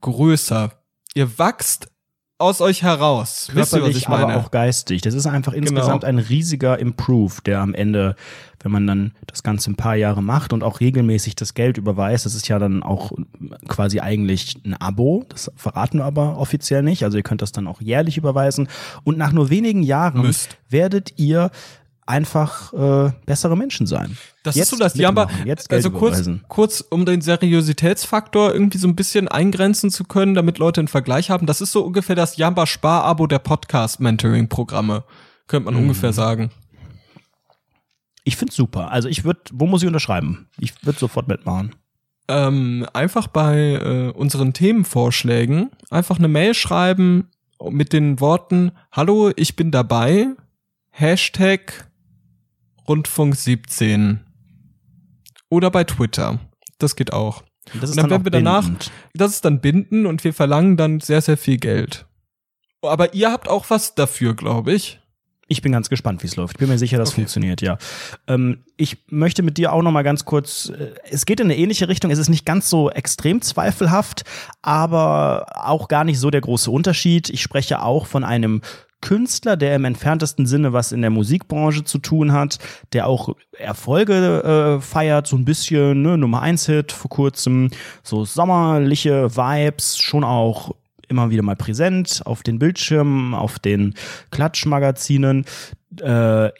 größer. Ihr wachst aus euch heraus. Wisst ihr, was ich Körperlich, aber meine? Genau. auch geistig. Das ist einfach insgesamt ein riesiger Improve, der am Ende, wenn man dann das Ganze ein paar Jahre macht und auch regelmäßig das Geld überweist, das ist ja dann auch quasi eigentlich ein Abo. Das verraten wir aber offiziell nicht. Also ihr könnt das dann auch jährlich überweisen. Und nach nur wenigen Jahren Müsst. werdet ihr einfach äh, bessere Menschen sein. Das Jetzt ist so das Jamba. Jetzt Geld also kurz, überweisen. kurz, um den Seriositätsfaktor irgendwie so ein bisschen eingrenzen zu können, damit Leute einen Vergleich haben. Das ist so ungefähr das Jamba Spar-Abo der Podcast-Mentoring-Programme. Könnte Mhm. man ungefähr sagen. Ich find's super. Also ich würde, wo muss ich unterschreiben? Ich würde sofort mitmachen. Ähm, einfach bei äh, unseren Themenvorschlägen einfach eine Mail schreiben mit den Worten Hallo, ich bin dabei. Hashtag Rundfunk 17. Oder bei Twitter. Das geht auch. Das Und dann werden auch wir danach- bindend. Das ist dann binden und wir verlangen dann sehr, sehr viel Geld. Aber ihr habt auch was dafür, glaube ich. Ich bin ganz gespannt, wie es läuft. Ich bin mir sicher, das Okay. funktioniert, ja. Ähm, ich möchte mit dir auch noch mal ganz kurz, äh, es geht in eine ähnliche Richtung. Es ist nicht ganz so extrem zweifelhaft, aber auch gar nicht so der große Unterschied. Ich spreche auch von einem Künstler, der im entferntesten Sinne was in der Musikbranche zu tun hat, der auch Erfolge äh, feiert, so ein bisschen, ne, Nummer 1 Hit vor kurzem, so sommerliche Vibes, schon auch immer wieder mal präsent auf den Bildschirmen, auf den Klatschmagazinen. Äh,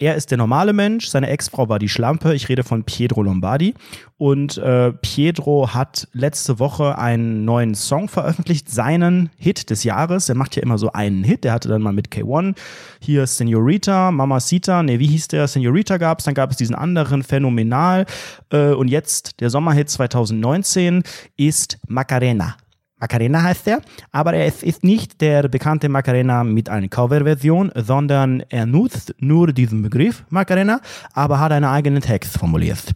er ist der normale Mensch, seine Ex-Frau war die Schlampe. Ich rede von Pietro Lombardi. Und äh, Pietro hat letzte Woche einen neuen Song veröffentlicht, seinen Hit des Jahres. Er macht ja immer so einen Hit. Der hatte dann mal mit K1 hier Senorita, Mamacita, nee, wie hieß der? Senorita gab's, dann gab es diesen anderen Phänomenal. Äh, und jetzt der Sommerhit 2019 ist Macarena. Macarena heißt er, aber er ist, ist nicht der bekannte Macarena mit einer Coverversion, sondern er nutzt nur diesen Begriff Macarena, aber hat einen eigenen Text formuliert.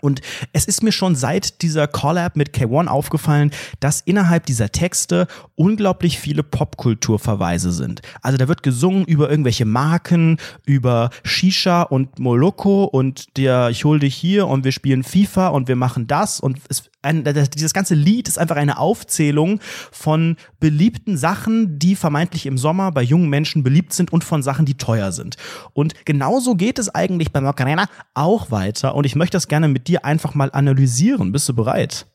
Und es ist mir schon seit dieser Collab mit K1 aufgefallen, dass innerhalb dieser Texte unglaublich viele Popkulturverweise sind. Also da wird gesungen über irgendwelche Marken, über Shisha und Moloko und der ich hol dich hier und wir spielen FIFA und wir machen das und es, ein, das, dieses ganze Lied ist einfach eine Aufzählung von beliebten Sachen, die vermeintlich im Sommer bei jungen Menschen beliebt sind und von Sachen, die teuer sind. Und genauso geht es eigentlich bei Macarena auch weiter und ich möchte das gerne mit dir einfach mal analysieren. Bist du bereit?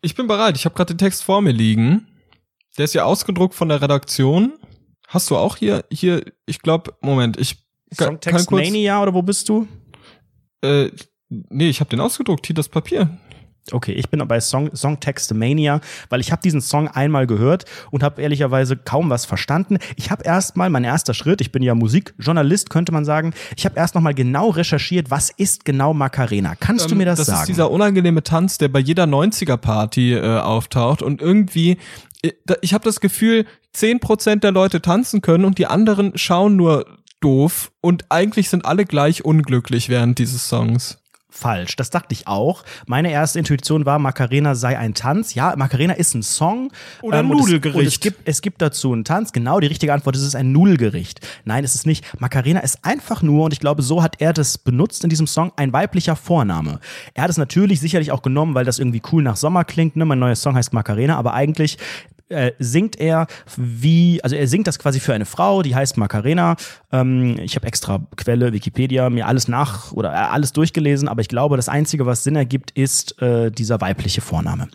Ich bin bereit. Ich habe gerade den Text vor mir liegen. Der ist ja ausgedruckt von der Redaktion. Hast du auch hier, hier, ich glaube, Moment, ich kann, kann Songtext kurz, Mania oder wo bist du? äh, nee, ich habe den ausgedruckt, hier das Papier. Okay, ich bin bei Song, Songtexte Mania, weil ich habe diesen Song einmal gehört und habe ehrlicherweise kaum was verstanden. Ich habe erstmal, mein erster Schritt, ich bin ja Musikjournalist, könnte man sagen, ich habe erst noch mal genau recherchiert, was ist genau Macarena? Kannst du Ähm, mir das, das sagen? ist dieser unangenehme Tanz, der bei jeder 90er-Party äh, auftaucht und irgendwie, äh, ich habe das Gefühl, 10% der Leute tanzen können und die anderen schauen nur doof und eigentlich sind alle gleich unglücklich während dieses Songs. Falsch, das dachte ich auch. Meine erste Intuition war, Macarena sei ein Tanz. Ja, Macarena ist ein Song. Oder ein und es- Nudelgericht. Und es gibt, es gibt dazu einen Tanz. Genau, die richtige Antwort ist, es ist ein Nudelgericht. Nein, es ist nicht. Macarena ist einfach nur, und ich glaube, so hat er das benutzt in diesem Song, ein weiblicher Vorname. Er hat es natürlich sicherlich auch genommen, weil das irgendwie cool nach Sommer klingt. Ne? Mein neuer Song heißt Macarena, aber eigentlich äh, singt er wie, also er singt das quasi für eine Frau, die heißt Macarena. Ähm, ich habe extra Quelle, Wikipedia, mir alles nach oder äh, alles durchgelesen, aber ich glaube, das Einzige, was Sinn ergibt, ist äh, dieser weibliche Vorname.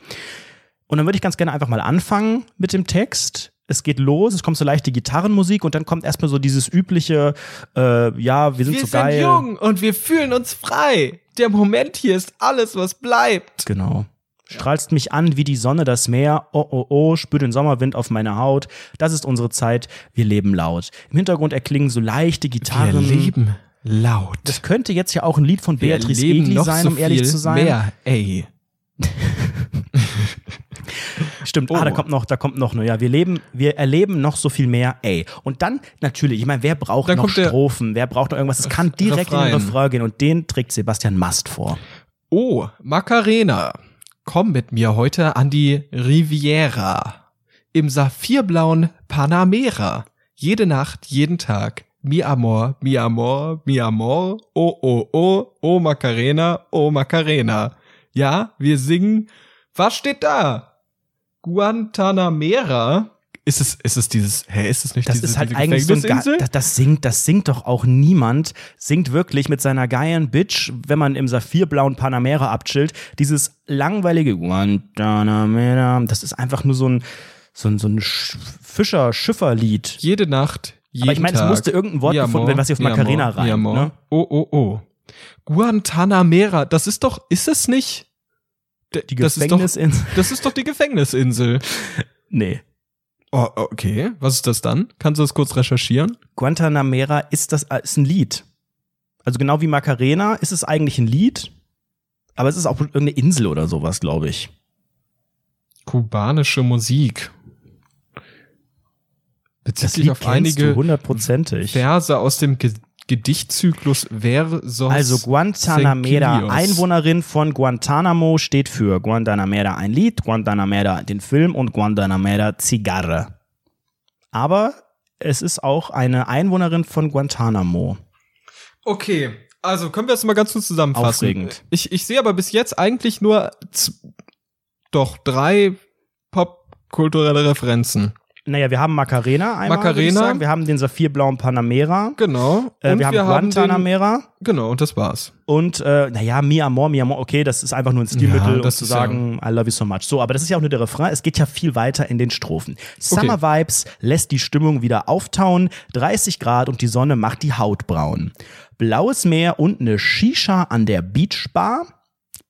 Und dann würde ich ganz gerne einfach mal anfangen mit dem Text. Es geht los, es kommt so leichte Gitarrenmusik und dann kommt erstmal so dieses übliche, äh, ja, wir sind so geil. und wir fühlen uns frei. Der Moment hier ist alles, was bleibt. Genau. Strahlst mich an wie die Sonne das Meer. Oh, oh, oh, spür den Sommerwind auf meine Haut. Das ist unsere Zeit. Wir leben laut. Im Hintergrund erklingen so leichte Gitarren. laut. Das könnte jetzt ja auch ein Lied von Wir Beatrice leben Egli sein, so um ehrlich zu sein. Mehr, ey. Stimmt, Oh. ah, da kommt noch, da kommt noch, nur, ja, wir leben, wir erleben noch so viel mehr, ey. Und dann, natürlich, ich meine, wer braucht Dann noch Strophen, wer braucht noch irgendwas? Es kann direkt in Refrain. den Refrain gehen und den trägt Sebastian Mast vor. Oh, Macarena, komm mit mir heute an die Riviera. Im saphirblauen Panamera. Jede Nacht, jeden Tag. Mi amor, mi amor, mi amor. Oh, oh, oh, oh Macarena, oh Macarena. Ja, wir singen. Was steht da? Guantanamera? Ist es, ist es dieses, hä, ist es nicht Das diese, ist halt diese eigentlich so ein Ga Gefängnisinsel? das, das singt, das singt doch auch niemand. Singt wirklich mit seiner geilen Bitch, wenn man im saphirblauen Panamera abchillt. Dieses langweilige Guantanamera, das ist einfach nur so ein, so ein, so ein Sch- Fischer-Schiffer-Lied. Jede Nacht, jeden Aber ich meine, es musste irgendein Wort gefunden werden, was sich auf Macarena amor. ne? Oh, oh, oh. Guantanamera, das ist doch, ist es nicht? D- Die das ist doch, Gefängnisinsel. das ist doch die Gefängnisinsel. Nee. Oh, okay. Was ist das dann? Kannst du das kurz recherchieren? Guantanamera ist das äh, ist ein Lied. Also genau wie Macarena ist es eigentlich ein Lied, aber es ist auch irgendeine Insel oder sowas, glaube ich. Kubanische Musik. Bezieht Das sich auf einige hundertprozentig. Verse aus dem Ge Gedichtzyklus Versos. Also Guantanamera. Einwohnerin von Guantanamo steht für Guantanamera ein Lied, Guantanamera den Film und Guantanamera Zigarre. Aber es ist auch eine Einwohnerin von Guantanamo. Okay, also können wir das mal ganz kurz zusammenfassen. Aufregend. Ich, ich sehe aber bis jetzt eigentlich nur doch drei popkulturelle Referenzen. Naja, wir haben Macarena einmal. Macarena. würde ich sagen. Wir haben den saphirblauen Panamera. Genau. Äh, und wir haben den, Guantanamera. Genau, und das war's. Und, äh, naja, Mi Amor, Mi Amor, okay, das ist einfach nur ein Stilmittel, Ja, um das zu sagen, I love you so much. So, aber das ist ja auch nur der Refrain. Es geht ja viel weiter in den Strophen. Summer Vibes lässt die Stimmung wieder auftauen. 30 Grad und die Sonne macht die Haut braun. Blaues Meer und eine Shisha an der Beachbar.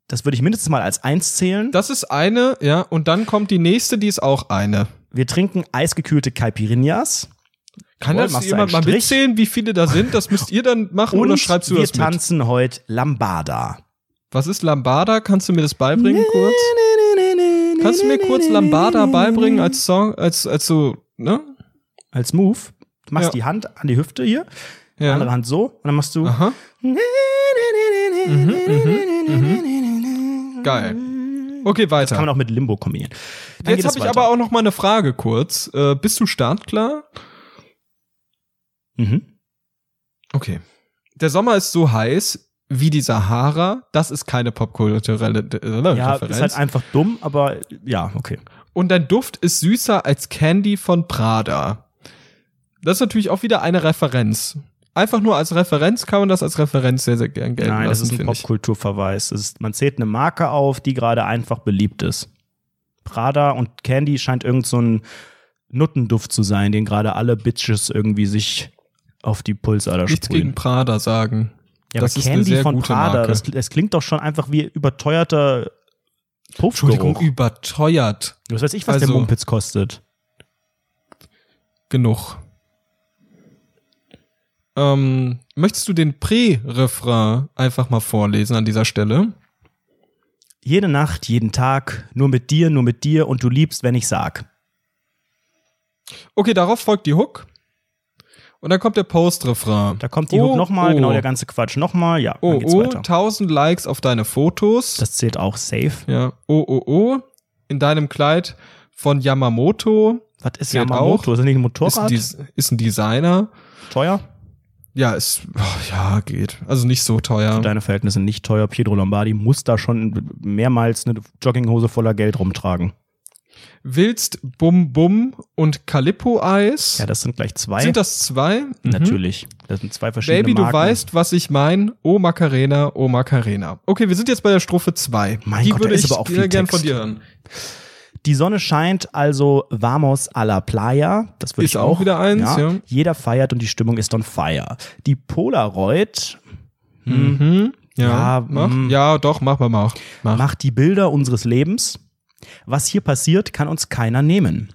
Das würde ich mindestens mal als eins zählen. Das ist eine, ja, und dann kommt die nächste, die ist auch eine. Wir trinken eisgekühlte Caipirinhas. Kann Jawohl, das jemand mal mitzählen, wie viele da sind? Das müsst ihr dann machen oder Und schreibst du wir das mit? tanzen heute Lambada. Was ist Lambada? Kannst du mir das beibringen kurz? Kannst du mir kurz Lambada beibringen als Song, als, als so, ne? Als Move. Du machst Ja. die Hand an die Hüfte hier, Ja. andere Hand so und dann machst du. Aha. Geil. Okay, weiter. Kann man auch mit Limbo kombinieren. Dann Jetzt habe ich aber auch noch mal eine Frage kurz. Äh, bist du startklar? Mhm. Okay. Der Sommer ist so heiß wie die Sahara. Das ist keine popkulturelle äh, Ja, Referenz. ist halt einfach dumm, aber ja, okay. Und dein Duft ist süßer als Candy von Prada. Das ist natürlich auch wieder eine Referenz. Einfach nur als Referenz kann man das als Referenz sehr, sehr gern gelten Nein, das lassen, ist ein. Popkulturverweis. Das ist, man zählt eine Marke auf, die gerade einfach beliebt ist. Prada und Candy scheint irgend so ein Nuttenduft zu sein, den gerade alle Bitches irgendwie sich auf die Pulsader Nichts sprühen. gegen Prada sagen. Ja, das aber ist eine Candy sehr von gute Prada, Marke. das, das klingt doch schon einfach wie überteuerter Entschuldigung, Puffgeruch. überteuert. Was weiß ich, was der Also- Mumpitz kostet. Genug. Ähm, möchtest du den Prä-Refrain einfach mal vorlesen an dieser Stelle? Jede Nacht, jeden Tag, nur mit dir, nur mit dir und du liebst, wenn ich sag. Okay, darauf folgt die Hook. Und dann kommt der Post-Refrain. Da kommt die Oh, Hook nochmal, oh. genau der ganze Quatsch nochmal. Ja, Oh, dann geht's oh, weiter. 1000 Likes auf deine Fotos. Das zählt auch safe. ja. Oh, oh, oh. In deinem Kleid von Yamamoto. Was ist Yamamoto? Ist das nicht ein Ist ein, Motorrad? Des ist ein Designer. teuer? Ja, oh, ja, geht. Also nicht so teuer. Für deine Verhältnisse nicht teuer. Pietro Lombardi muss da schon mehrmals eine Jogginghose voller Geld rumtragen. Willst Bum Bum und Calippo Eis? Ja, das sind gleich zwei. Sind das zwei? Mhm. Natürlich. Das sind zwei verschiedene Baby, du Marken. weißt, was ich mein. Oh Macarena, oh Macarena. Okay, wir sind jetzt bei der Strophe 2. Mein Die Gott, würde ist ich aber auch viel sehr gern Text. von dir hören. Die Sonne scheint, also vamos a la playa. Das würde Ist ich auch wieder eins, ja. Jeder feiert und die Stimmung ist on fire. Die Polaroid Mhm. Ja, Ja, mach. mm. ja, doch, mach mal, mach. mach. macht die Bilder unseres Lebens. Was hier passiert, kann uns keiner nehmen.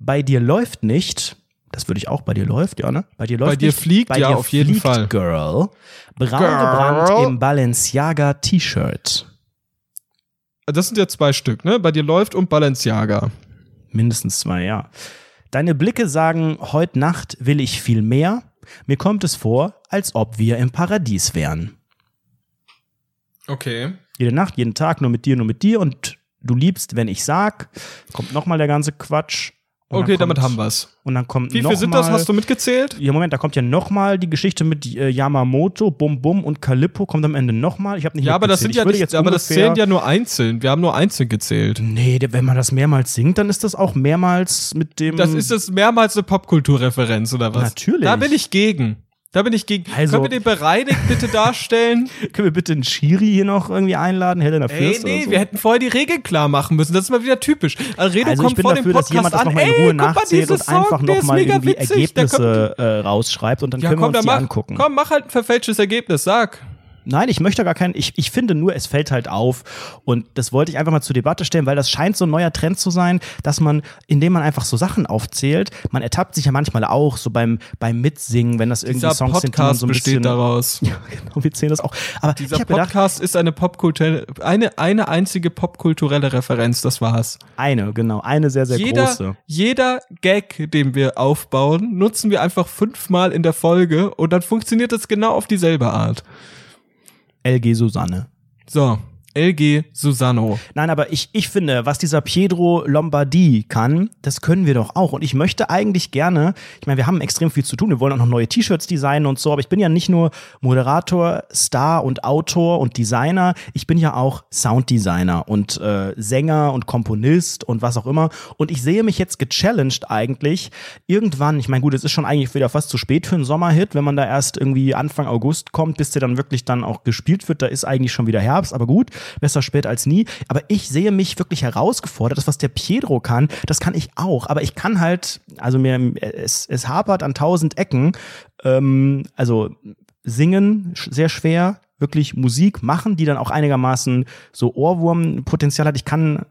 Bei dir läuft nicht, das würde ich auch, bei dir läuft, ja, ne? Bei dir läuft Bei dir nicht, fliegt, bei ja, dir auf jeden fliegt, Fall. Girl. Braun Girl. gebrannt im Balenciaga T-Shirt. Das sind ja zwei Stück, ne? Bei dir läuft und Balenciaga. Mindestens zwei, ja. Deine Blicke sagen, heute Nacht will ich viel mehr. Mir kommt es vor, als ob wir im Paradies wären. Okay. Jede Nacht, jeden Tag, nur mit dir, nur mit dir und du liebst, wenn ich sag. Kommt nochmal der ganze Quatsch. Und Okay, damit kommt- haben wir's. Und dann kommt Wie viel sind mal, das? Hast du mitgezählt? Ja, Moment, da kommt ja nochmal die Geschichte mit äh, Yamamoto, Bum Bum und Calippo kommt am Ende nochmal. Ich habe nicht Ja, aber das sind ja nicht, aber das zählen ja nur einzeln. Wir haben nur einzeln gezählt. Nee, wenn man das mehrmals singt, dann ist das auch mehrmals mit dem. Das ist das mehrmals eine Popkulturreferenz oder was? Natürlich. Da bin ich gegen. Da bin ich gegen. Also- Können wir den bereinigt bitte darstellen? Können wir bitte einen Schiri hier noch irgendwie einladen? Helena Ey, Fürst nee, oder so? wir hätten vorher die Regeln klar machen müssen. Das ist mal wieder typisch. Alredo also ich kommt bin vor dafür, dem dass Podcast jemand das an. nochmal in Ey, Ruhe guck mal, nachzählt und einfach Song, ist nochmal irgendwie witzig. Der kommt- Ergebnisse äh, rausschreibt und dann Ja, können komm, wir dann uns die mach, angucken. komm, mach halt ein verfälschtes Ergebnis, sag. Nein, ich möchte gar kein, ich, ich finde nur, es fällt halt auf. Und das wollte ich einfach mal zur Debatte stellen, weil das scheint so ein neuer Trend zu sein, dass man, indem man einfach so Sachen aufzählt, man ertappt sich ja manchmal auch so beim, beim Mitsingen, wenn das irgendwie Dieser Songs sind, die man Podcast so ein besteht bisschen. daraus. Ja, genau, wir zählen das auch. Aber Dieser ich habe gedacht, Podcast ist eine popkulturelle, eine, eine einzige popkulturelle Referenz, das war's. eine, genau, eine sehr, sehr jeder, große. jeder Gag, den wir aufbauen, nutzen wir einfach fünfmal in der Folge und dann funktioniert das genau auf dieselbe Art. LG Susanne. So, LG Susano. Nein, aber ich, ich finde, was dieser Pietro Lombardi kann, das können wir doch auch. Und ich möchte eigentlich gerne, ich meine, wir haben extrem viel zu tun. Wir wollen auch noch neue T-Shirts designen und so, aber ich bin ja nicht nur Moderator, Star und Autor und Designer. Ich bin ja auch Sounddesigner und äh, Sänger und Komponist und was auch immer. Und ich sehe mich jetzt gechallenged eigentlich irgendwann. Ich meine, gut, es ist schon eigentlich wieder fast zu spät für einen Sommerhit, wenn man da erst irgendwie Anfang August kommt, bis der dann wirklich dann auch gespielt wird. Da ist eigentlich schon wieder Herbst, aber gut besser spät als nie. Aber ich sehe mich wirklich herausgefordert. Das, was der Pietro kann, das kann ich auch. Aber ich kann halt, also mir, es, es hapert an tausend Ecken. Ähm, also singen sehr schwer, wirklich Musik machen, die dann auch einigermaßen so Ohrwurmpotenzial hat. Ich kann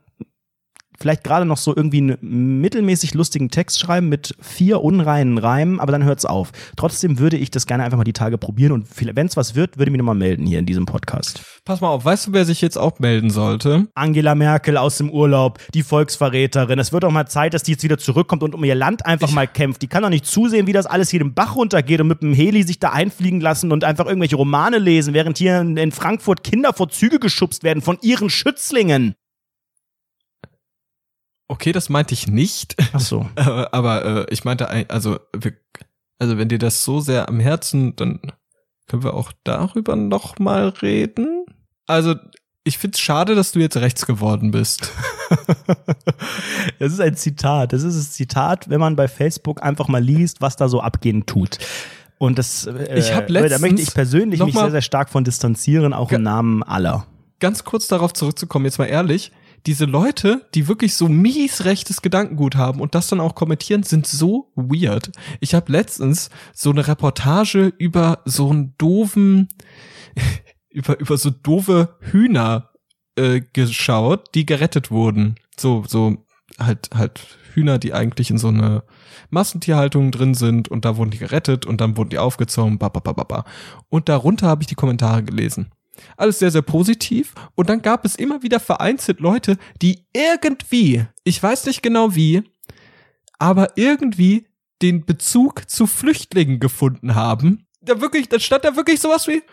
vielleicht gerade noch so irgendwie einen mittelmäßig lustigen Text schreiben mit vier unreinen Reimen, aber dann hört's auf. Trotzdem würde ich das gerne einfach mal die Tage probieren und wenn es was wird, würde ich mich nochmal melden hier in diesem Podcast. Pass mal auf, weißt du, wer sich jetzt auch melden sollte? Angela Merkel aus dem Urlaub, die Volksverräterin. Es wird doch mal Zeit, dass die jetzt wieder zurückkommt und um ihr Land einfach ich mal kämpft. Die kann doch nicht zusehen, wie das alles hier den Bach runtergeht und mit dem Heli sich da einfliegen lassen und einfach irgendwelche Romane lesen, während hier in Frankfurt Kinder vor Züge geschubst werden von ihren Schützlingen. Okay, das meinte ich nicht. Ach so. aber äh, ich meinte, also, also wenn dir das so sehr am Herzen, dann können wir auch darüber noch mal reden. Also ich find's schade, dass du jetzt rechts geworden bist. das ist ein Zitat. Das ist das Zitat, wenn man bei Facebook einfach mal liest, was da so abgehen tut. Und das, äh, ich hab letztens da möchte ich persönlich mich sehr, sehr stark von distanzieren, auch im Namen aller. Ganz kurz darauf zurückzukommen, jetzt mal ehrlich diese Leute, die wirklich so mies rechtes Gedankengut haben und das dann auch kommentieren, sind so weird. Ich habe letztens so eine Reportage über so einen doofen, über, über so doofe Hühner äh, geschaut, die gerettet wurden. So, so halt, halt Hühner, die eigentlich in so eine Massentierhaltung drin sind und da wurden die gerettet und dann wurden die aufgezogen, ba, ba, ba, ba, ba. Und darunter habe ich die Kommentare gelesen. Alles sehr, sehr positiv. Und dann gab es immer wieder vereinzelt Leute, die irgendwie, ich weiß nicht genau wie, aber irgendwie den Bezug zu Flüchtlingen gefunden haben. Da wirklich, da stand da wirklich sowas wie,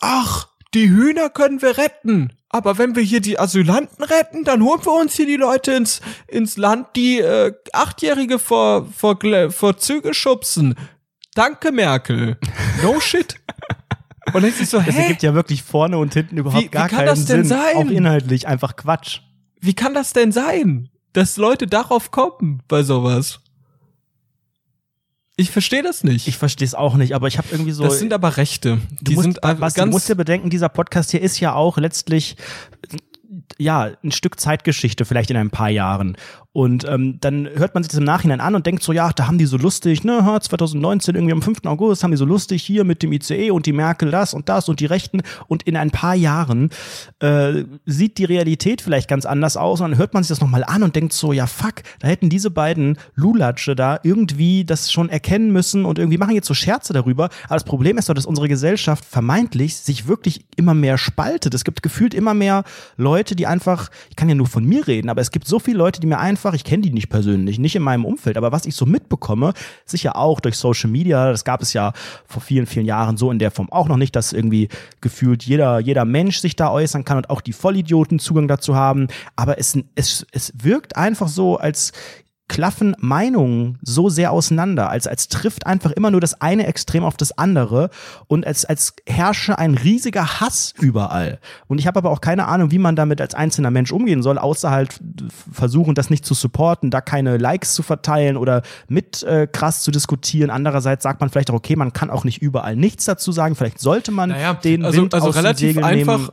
ach, die Hühner können wir retten. Aber wenn wir hier die Asylanten retten, dann holen wir uns hier die Leute ins, ins Land, die äh, Achtjährige vor, vor, vor Züge schubsen. Danke, Merkel. No shit. Und dann ist es so, hä? Es ergibt ja wirklich vorne und hinten überhaupt wie, gar wie kann keinen das denn Sinn. Sein? Auch inhaltlich einfach Quatsch. Wie kann das denn sein, dass Leute darauf kommen bei sowas? Ich verstehe das nicht. Ich verstehe es auch nicht, aber ich habe irgendwie so. Das sind aber Rechte. Die musst, sind was, ganz. Du musst dir bedenken, dieser Podcast hier ist ja auch letztlich ja, ein Stück Zeitgeschichte vielleicht in ein paar Jahren. Und ähm, dann hört man sich das im Nachhinein an und denkt so, ja, da haben die so lustig, ne, 2019 irgendwie am 5. August haben die so lustig hier mit dem ICE und die Merkel das und das und die Rechten. Und in ein paar Jahren äh, sieht die Realität vielleicht ganz anders aus und dann hört man sich das nochmal an und denkt so, ja, fuck, da hätten diese beiden Lulatsche da irgendwie das schon erkennen müssen und irgendwie machen jetzt so Scherze darüber. Aber das Problem ist doch, dass unsere Gesellschaft vermeintlich sich wirklich immer mehr spaltet. Es gibt gefühlt immer mehr Leute, die einfach, ich kann ja nur von mir reden, aber es gibt so viele Leute, die mir einfach einfach, ich kenne die nicht persönlich, nicht in meinem Umfeld, aber was ich so mitbekomme, sicher auch durch Social Media, das gab es ja vor vielen, vielen Jahren so in der Form auch noch nicht, dass irgendwie gefühlt jeder, jeder Mensch sich da äußern kann und auch die Vollidioten Zugang dazu haben. Aber es, es, es wirkt einfach so, als klaffen Meinungen so sehr auseinander, als, als trifft einfach immer nur das eine Extrem auf das andere und als, als herrsche ein riesiger Hass überall. Und ich habe aber auch keine Ahnung, wie man damit als einzelner Mensch umgehen soll, außer halt versuchen, das nicht zu supporten, da keine Likes zu verteilen oder mit äh, krass zu diskutieren. Andererseits sagt man vielleicht auch, okay, man kann auch nicht überall nichts dazu sagen, vielleicht sollte man naja, den also, Wind also aus relativ einfach nehmen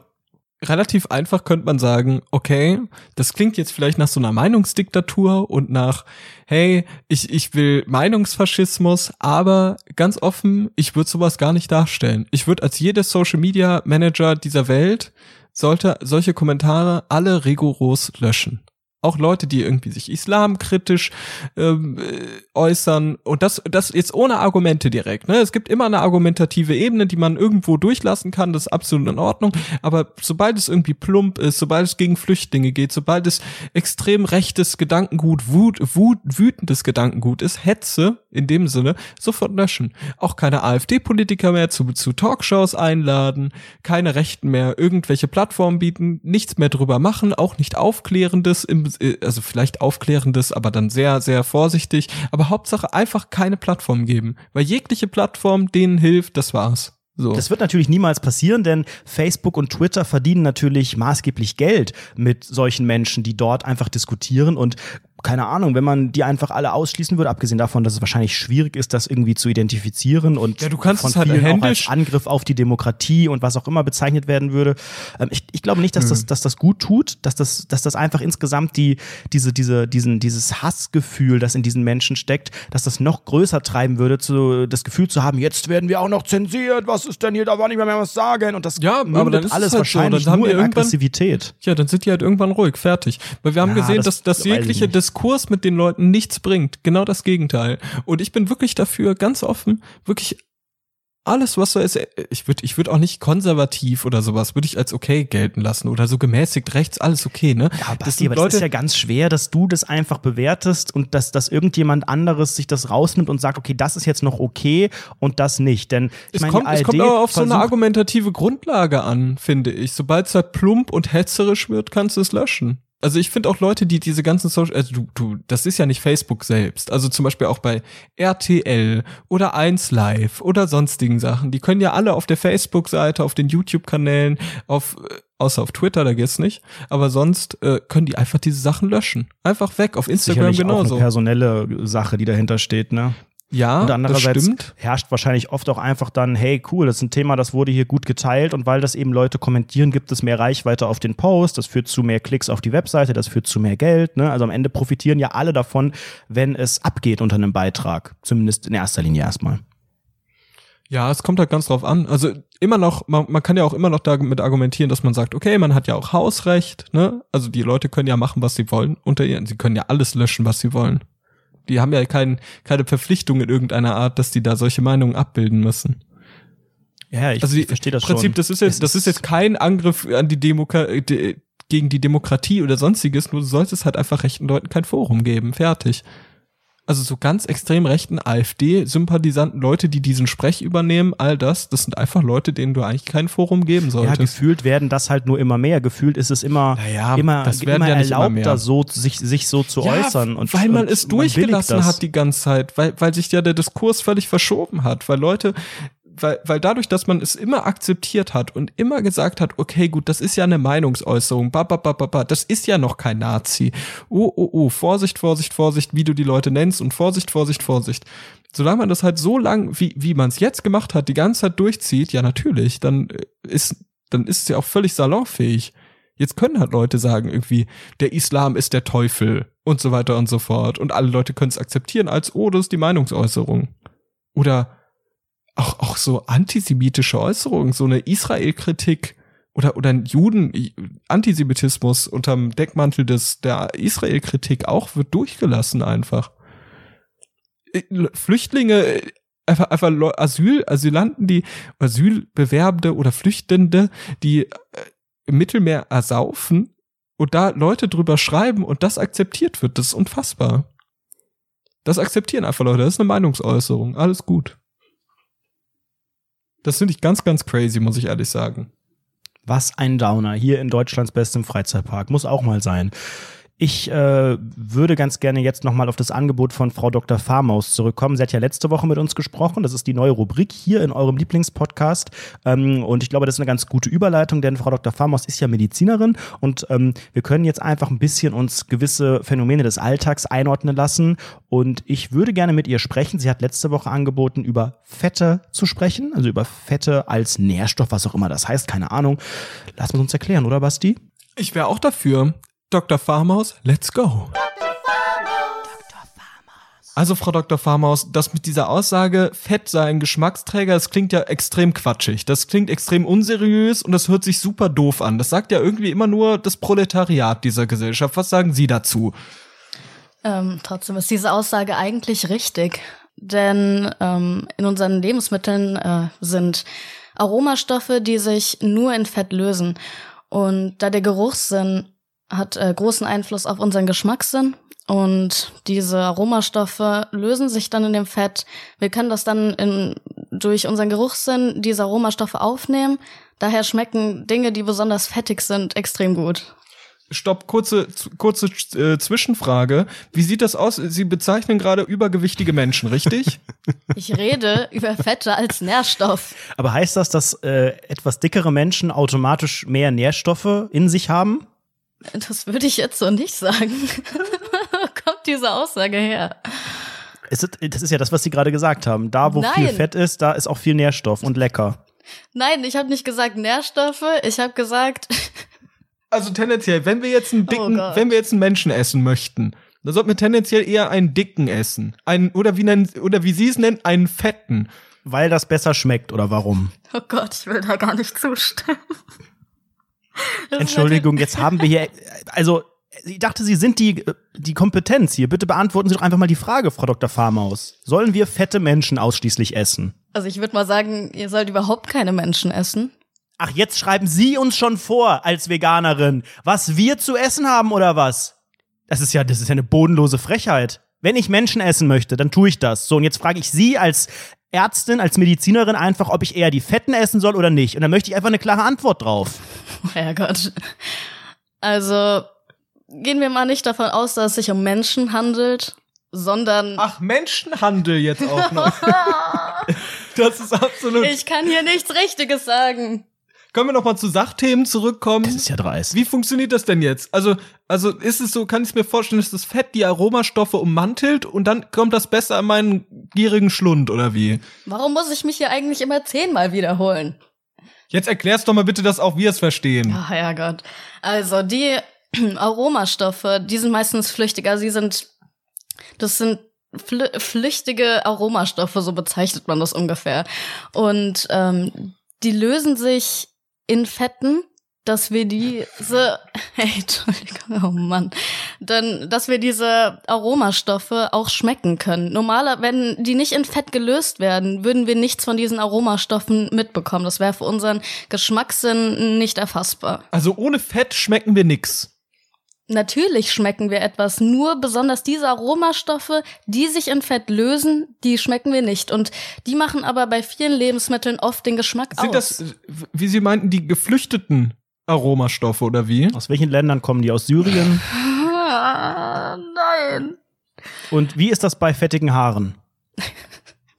relativ einfach könnte man sagen, okay, das klingt jetzt vielleicht nach so einer Meinungsdiktatur und nach, hey, ich, ich will Meinungsfaschismus, aber ganz offen, ich würde sowas gar nicht darstellen. Ich würde als jeder Social Media Manager dieser Welt sollte solche Kommentare alle rigoros löschen auch Leute, die irgendwie sich islamkritisch ähm, äh, äußern und das das jetzt ohne Argumente direkt. Ne? Es gibt immer eine argumentative Ebene, die man irgendwo durchlassen kann, das ist absolut in Ordnung. Aber sobald es irgendwie plump ist, sobald es gegen Flüchtlinge geht, sobald es extrem rechtes Gedankengut, wut, wut, wütendes Gedankengut ist, Hetze in dem Sinne, sofort löschen. Auch keine AfD-Politiker mehr zu, zu Talkshows einladen, keine Rechten mehr irgendwelche Plattformen bieten, nichts mehr drüber machen, auch nicht Aufklärendes, im, äh, also vielleicht Aufklärendes, aber dann sehr, sehr vorsichtig, aber Hauptsache einfach keine Plattform geben, weil jegliche Plattform denen hilft, das war's. So. Das wird natürlich niemals passieren, denn Facebook und Twitter verdienen natürlich maßgeblich Geld mit solchen Menschen, die dort einfach diskutieren und keine Ahnung, wenn man die einfach alle ausschließen würde, abgesehen davon, dass es wahrscheinlich schwierig ist, das irgendwie zu identifizieren und ja, du kannst von es halt vielen auch händisch- als Angriff auf die Demokratie und was auch immer bezeichnet werden würde. Ähm, ich, ich glaube nicht, dass das, dass das gut tut, dass das, dass das einfach insgesamt die, diese, diese, diesen, dieses Hassgefühl, das in diesen Menschen steckt, dass das noch größer treiben würde, zu, das Gefühl zu haben, jetzt werden wir auch noch zensiert, was ist denn hier, da war nicht mehr, mehr was sagen und das Ja, aber dann ist es alles halt so, wahrscheinlich dann haben nur die in Aggressivität. Ja, dann sind die halt irgendwann ruhig, fertig. Weil wir haben Ja, gesehen, das dass, dass jegliche nicht. Diskurs mit den Leuten nichts bringt. Genau das Gegenteil. Und ich bin wirklich dafür, ganz offen, wirklich alles, was so ist, äh, ich würde ich würd auch nicht konservativ oder sowas, würde ich als okay gelten lassen oder so gemäßigt rechts, alles okay, ne? Ja, Das Basti, aber das Leute- ist ja ganz schwer, dass du das einfach bewertest und dass, dass irgendjemand anderes sich das rausnimmt und sagt, okay, das ist jetzt noch okay und das nicht. Denn ich Es meine, kommt, es kommt aber auf so eine argumentative Grundlage an, finde ich. Sobald es halt plump und hetzerisch wird, kannst du es löschen. Also ich finde auch Leute, die diese ganzen Social, also du, du, das ist ja nicht Facebook selbst. Also zum Beispiel auch bei RTL oder 1 Live oder sonstigen Sachen. Die können ja alle auf der Facebook-Seite, auf den YouTube-Kanälen, auf, äh, außer auf Twitter, da geht's nicht. Aber sonst äh, können die einfach diese Sachen löschen. Einfach weg. Auf Instagram sicherlich auch genauso. eine personelle Sache, die dahinter steht, ne? Ja, Und das andererseits herrscht wahrscheinlich oft auch einfach dann, hey, cool, das ist ein Thema, das wurde hier gut geteilt und weil das eben Leute kommentieren, gibt es mehr Reichweite auf den Post, das führt zu mehr Klicks auf die Webseite, das führt zu mehr Geld. Ne? Also am Ende profitieren ja alle davon, wenn es abgeht unter einem Beitrag. Zumindest in erster Linie erstmal. Ja, es kommt halt ganz drauf an. Also immer noch, man, man kann ja auch immer noch damit argumentieren, dass man sagt, okay, man hat ja auch Hausrecht, ne? Also die Leute können ja machen, was sie wollen unter ihren, sie können ja alles löschen, was sie wollen. Die haben ja kein, keine Verpflichtung in irgendeiner Art, dass die da solche Meinungen abbilden müssen. Ja, ich, Also die, ich verstehe das Prinzip, schon. das ist jetzt, das ist jetzt kein Angriff an die Demokratie, gegen die Demokratie oder sonstiges, nur du solltest halt einfach rechten Leuten kein Forum geben. Fertig. Also so ganz extrem rechten AfD-Sympathisanten, Leute, die diesen Sprech übernehmen, all das, das sind einfach Leute, denen du eigentlich kein Forum geben Ja, solltest. gefühlt werden das halt nur immer mehr. Gefühlt ist es immer, Naja, immer, immer ja immer erlaubter, mehr. so, sich, sich so zu äußern. Und, weil man und es durchgelassen das. hat die ganze Zeit, weil, weil sich ja der Diskurs völlig verschoben hat, weil Leute, weil, weil dadurch, dass man es immer akzeptiert hat und immer gesagt hat, okay, gut, das ist ja eine Meinungsäußerung, ba, ba, ba, ba, ba, das ist ja noch kein Nazi. Oh, oh, oh, Vorsicht, Vorsicht, Vorsicht, wie du die Leute nennst und Vorsicht, Vorsicht, Vorsicht. Solange man das halt so lang, wie, wie man es jetzt gemacht hat, die ganze Zeit durchzieht, ja natürlich, dann äh, ist, dann ist es ja auch völlig salonfähig. Jetzt können halt Leute sagen, irgendwie, der Islam ist der Teufel und so weiter und so fort. Und alle Leute können es akzeptieren als, oh, das ist die Meinungsäußerung. Oder auch, auch so antisemitische Äußerungen, so eine Israel-Kritik oder, oder ein Juden-Antisemitismus unterm Deckmantel des, der Israel-Kritik auch wird durchgelassen einfach. Äh, Flüchtlinge, äh, einfach, einfach Asyl, Asylanten, die Asylbewerbende oder Flüchtende, die äh, im Mittelmeer ersaufen und da Leute drüber schreiben und das akzeptiert wird, das ist unfassbar. Das akzeptieren einfach Leute, das ist eine Meinungsäußerung, alles gut. Das finde ich ganz, ganz crazy, muss ich ehrlich sagen. Was ein Downer hier in Deutschlands bestem Freizeitpark. Muss auch mal sein. Ich äh, würde ganz gerne jetzt nochmal auf das Angebot von Frau Dr. Farmaus zurückkommen. Sie hat ja letzte Woche mit uns gesprochen. Das ist die neue Rubrik hier in eurem Lieblingspodcast. Ähm, und ich glaube, das ist eine ganz gute Überleitung, denn Frau Dr. Farmaus ist ja Medizinerin und ähm, wir können jetzt einfach ein bisschen uns gewisse Phänomene des Alltags einordnen lassen. Und ich würde gerne mit ihr sprechen. Sie hat letzte Woche angeboten, über Fette zu sprechen, also über Fette als Nährstoff, was auch immer das heißt, keine Ahnung. Lass uns uns erklären, oder Basti? Ich wäre auch dafür. Dr. Farmaus, let's go. Also, Frau Dr. Farmaus, das mit dieser Aussage, Fett sei ein Geschmacksträger, das klingt ja extrem quatschig. Das klingt extrem unseriös und das hört sich super doof an. Das sagt ja irgendwie immer nur das Proletariat dieser Gesellschaft. Was sagen Sie dazu? Ähm, trotzdem ist diese Aussage eigentlich richtig, denn ähm, in unseren Lebensmitteln äh, sind Aromastoffe, die sich nur in Fett lösen. Und da der Geruchssinn hat äh, großen Einfluss auf unseren Geschmackssinn Und diese Aromastoffe lösen sich dann in dem Fett. Wir können das dann in, durch unseren Geruchssinn diese Aromastoffe aufnehmen. Daher schmecken Dinge, die besonders fettig sind, extrem gut. Stopp, kurze, kurze äh, Zwischenfrage. Wie sieht das aus? Sie bezeichnen gerade übergewichtige Menschen, richtig? Ich rede über Fette als Nährstoff. Aber heißt das, dass äh, etwas dickere Menschen automatisch mehr Nährstoffe in sich haben? Das würde ich jetzt so nicht sagen. Kommt diese Aussage her? Ist, das ist ja das, was Sie gerade gesagt haben. Da, wo Nein. viel Fett ist, da ist auch viel Nährstoff und lecker. Nein, ich habe nicht gesagt Nährstoffe. Ich habe gesagt, Also tendenziell, wenn wir jetzt einen dicken, Gott. wenn wir jetzt einen Menschen essen möchten, dann sollten wir tendenziell eher einen dicken essen. Einen, oder wie nennen, oder wie Sie es nennen, einen fetten. Weil das besser schmeckt oder warum? oh Gott, ich will da gar nicht zustimmen. Entschuldigung, jetzt haben wir hier, also ich dachte, Sie sind die, die Kompetenz hier. Bitte beantworten Sie doch einfach mal die Frage, Frau Dr. Farmaus. Sollen wir fette Menschen ausschließlich essen? Also ich würde mal sagen, ihr sollt überhaupt keine Menschen essen. Ach, jetzt schreiben Sie uns schon vor, als Veganerin, was wir zu essen haben oder was? Das ist ja, das ist ja eine bodenlose Frechheit. Wenn ich Menschen essen möchte, dann tue ich das. So, und jetzt frage ich Sie als Ärztin, als Medizinerin einfach, ob ich eher die Fetten essen soll oder nicht. Und dann möchte ich einfach eine klare Antwort drauf. Oh Herrgott. Also gehen wir mal nicht davon aus, dass es sich um Menschen handelt, sondern Ach, Menschenhandel jetzt auch noch. das ist absolut. ich kann hier nichts Richtiges sagen. Können wir noch mal zu Sachthemen zurückkommen? Das ist ja dreist. Wie funktioniert das denn jetzt? Also, also ist es so, kann ich mir vorstellen, dass das Fett die Aromastoffe ummantelt und dann kommt das besser an meinen gierigen Schlund oder wie? Warum muss ich mich hier eigentlich immer zehnmal wiederholen? Jetzt erklär's doch mal bitte, dass auch wir es verstehen. Ach Herrgott. Also die Aromastoffe, die sind meistens flüchtiger. Sie sind, das sind flü flüchtige Aromastoffe, so bezeichnet man das ungefähr. Und ähm, die lösen sich in Fetten, dass wir diese, hey, Entschuldigung, oh Mann, dann, dass wir diese Aromastoffe auch schmecken können. Normaler, wenn die nicht in Fett gelöst werden, würden wir nichts von diesen Aromastoffen mitbekommen. Das wäre für unseren Geschmackssinn nicht erfassbar. Also ohne Fett schmecken wir nix. Natürlich schmecken wir etwas, nur besonders diese Aromastoffe, die sich in Fett lösen, die schmecken wir nicht. Und die machen aber bei vielen Lebensmitteln oft den Geschmack Sind aus. das, wie Sie meinten, die geflüchteten Aromastoffe oder wie? Aus welchen Ländern kommen die? Aus Syrien? Ah, nein. Und wie ist das bei fettigen Haaren?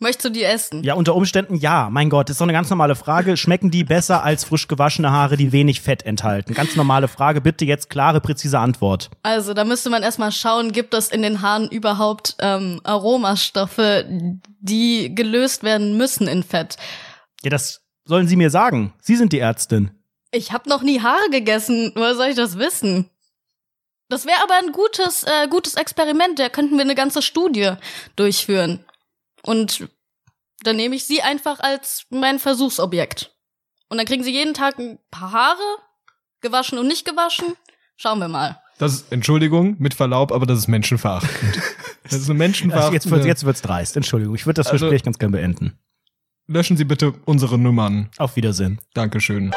Möchtest du die essen? Ja, unter Umständen ja. Mein Gott, ist doch eine ganz normale Frage. Schmecken die besser als frisch gewaschene Haare, die wenig Fett enthalten? Ganz normale Frage. Bitte jetzt klare, präzise Antwort. Also, da müsste man erstmal schauen, gibt es in den Haaren überhaupt ähm, Aromastoffe, die gelöst werden müssen in Fett. Ja, das sollen Sie mir sagen. Sie sind die Ärztin. Ich habe noch nie Haare gegessen. Woher soll ich das wissen? Das wäre aber ein gutes, äh, gutes Experiment. Da könnten wir eine ganze Studie durchführen. Und dann nehme ich sie einfach als mein Versuchsobjekt. Und dann kriegen sie jeden Tag ein paar Haare, gewaschen und nicht gewaschen. Schauen wir mal. Das ist, Entschuldigung, mit Verlaub, aber das ist menschenverachtend. Das ist eine Also menschenverachtende. jetzt, wird, jetzt wird's dreist. Entschuldigung. Ich würde das Also- Gespräch ganz gern beenden. Löschen Sie bitte unsere Nummern. Auf Wiedersehen. Dankeschön.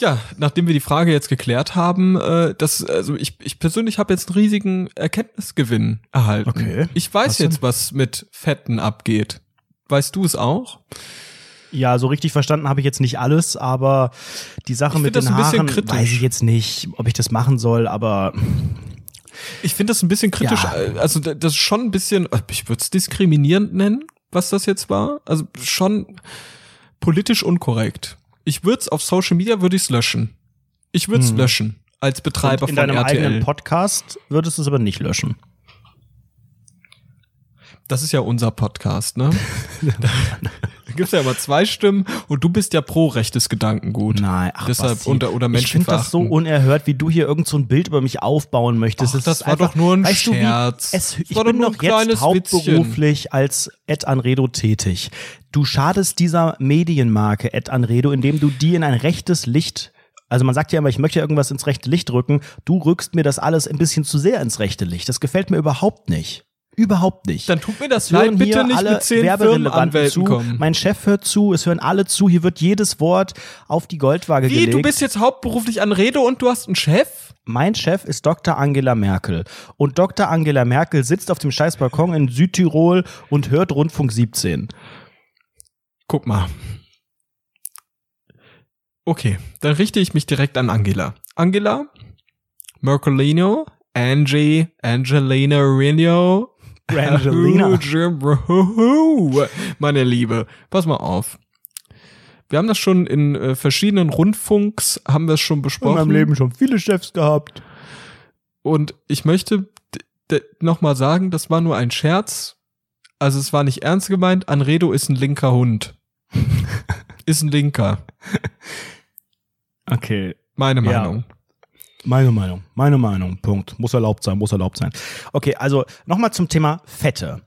Ja, nachdem wir die Frage jetzt geklärt haben, äh, das, also ich, ich persönlich habe jetzt einen riesigen Erkenntnisgewinn erhalten. Okay. Ich weiß Was denn? jetzt, was mit Fetten abgeht. Weißt du es auch? Ja, so richtig verstanden habe ich jetzt nicht alles, aber die Sache mit den Haaren weiß ich jetzt nicht, ob ich das machen soll, aber Ich finde das ein bisschen kritisch. Ja. Also da- das ist schon ein bisschen, ich würde es diskriminierend nennen, was das jetzt war. Also schon politisch unkorrekt. Ich würde es auf Social Media würde ich es löschen. Ich würde es Hm. löschen als Betreiber Und in von deinem RTL. eigenen Podcast würdest du es aber nicht löschen. Das ist ja unser Podcast, ne? da gibt's ja immer zwei Stimmen und du bist ja pro rechtes Gedankengut. Nein, ach, Deshalb Basti, unter oder Ich finde das so unerhört, wie du hier irgend so ein Bild über mich aufbauen möchtest. Es das ist war doch nur ein weißt Scherz. Du, wie, es, Das ich bin doch jetzt hauptberuflich als Ed Anredo tätig. Du schadest dieser Medienmarke Ed Anredo, indem du die in ein rechtes Licht also man sagt ja immer, ich möchte irgendwas ins rechte Licht rücken. Du rückst mir das alles ein bisschen zu sehr ins rechte Licht. Das gefällt mir überhaupt nicht. Überhaupt nicht. Dann tut mir das Es hören leid, bitte nicht alle mit zehn Werberelevanten zu. kommen. Mein Chef hört zu, es hören alle zu, hier wird jedes Wort auf die Goldwaage Wie, gelegt. du bist jetzt hauptberuflich an Rede und du hast einen Chef? mein Chef ist Dr. Angela Merkel. Und Dr. Angela Merkel sitzt auf dem scheiß Balkon in Südtirol und hört Rundfunk 17. Guck mal. Okay, dann richte ich mich direkt an Angela. Angela, Mercolino, Angie, Angelina Rino, Brangelina. Meine Liebe, pass mal auf. Wir haben das schon in äh, verschiedenen Rundfunks, haben wir es schon In besprochen. meinem Leben schon viele Chefs gehabt. Und ich möchte nochmal sagen, das war nur ein Scherz. Also es war nicht ernst gemeint. Anredo ist ein linker Hund. ist ein Linker. Okay. Meine Ja. Meinung. Meine Meinung, meine Meinung, Punkt. Muss erlaubt sein, muss erlaubt sein. Okay, also nochmal zum Thema Fette.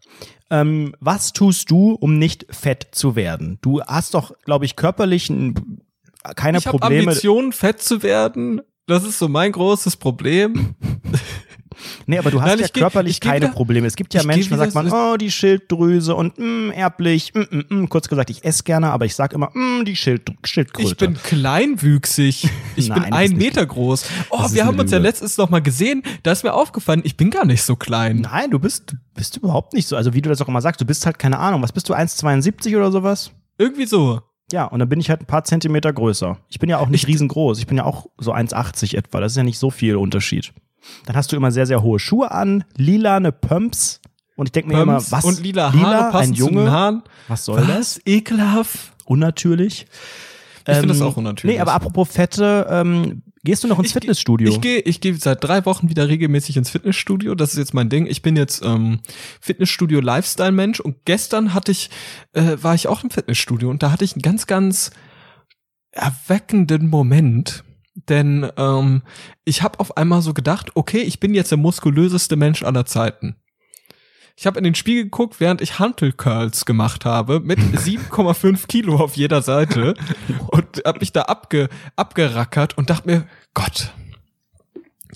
Ähm, was tust du, um nicht fett zu werden? Du hast doch, glaube ich, körperlich ein, keine ich habe Probleme. Ambitionen, fett zu werden. Das ist so mein großes Problem. Nee, aber du hast Nein, ja ich körperlich ich geh keine wieder- Probleme. Es gibt ja ich Menschen, da sagt man, oh, die Schilddrüse und mm, erblich, mm, mm, mm. kurz gesagt, ich esse gerne, aber ich sag immer, mm, die Schild Schildkröte. Ich bin kleinwüchsig. Ich Nein, bin das ein ist nicht- Meter groß. Oh, das wir haben uns ja letztens noch mal gesehen. Da ist mir aufgefallen, ich bin gar nicht so klein. Nein, du bist, du bist überhaupt nicht so. Also wie du das auch immer sagst, du bist halt keine Ahnung. Was bist du, 1,72 oder sowas? Irgendwie so. Ja, und dann bin ich halt ein paar Zentimeter größer. Ich bin ja auch nicht riesengroß. Ich bin ja auch so 1,80 etwa. Das ist ja nicht so viel Unterschied. Dann hast du immer sehr, sehr hohe Schuhe an, lilane Pumps. Und ich denke mir immer, was? und lila Haare passen ein zu den Junge? Haaren. Was soll das? Was? Ekelhaft. Unnatürlich. Ich finde das Ähm, auch unnatürlich. Nee, aber apropos Fette, ähm, gehst du noch ins Ich- Fitnessstudio? Ich gehe ich geh seit drei Wochen wieder regelmäßig ins Fitnessstudio. Das ist jetzt mein Ding. Ich bin jetzt ähm, Fitnessstudio Lifestyle Mensch und gestern hatte ich äh, war ich auch im Fitnessstudio und da hatte ich einen ganz ganz erweckenden Moment, denn ähm, ich habe auf einmal so gedacht, okay, ich bin jetzt der muskulöseste Mensch aller Zeiten. Ich habe in den Spiegel geguckt, während ich Hantel Curls gemacht habe mit 7,5 Kilo auf jeder Seite und habe mich da abge, abgerackert und dachte mir, Gott,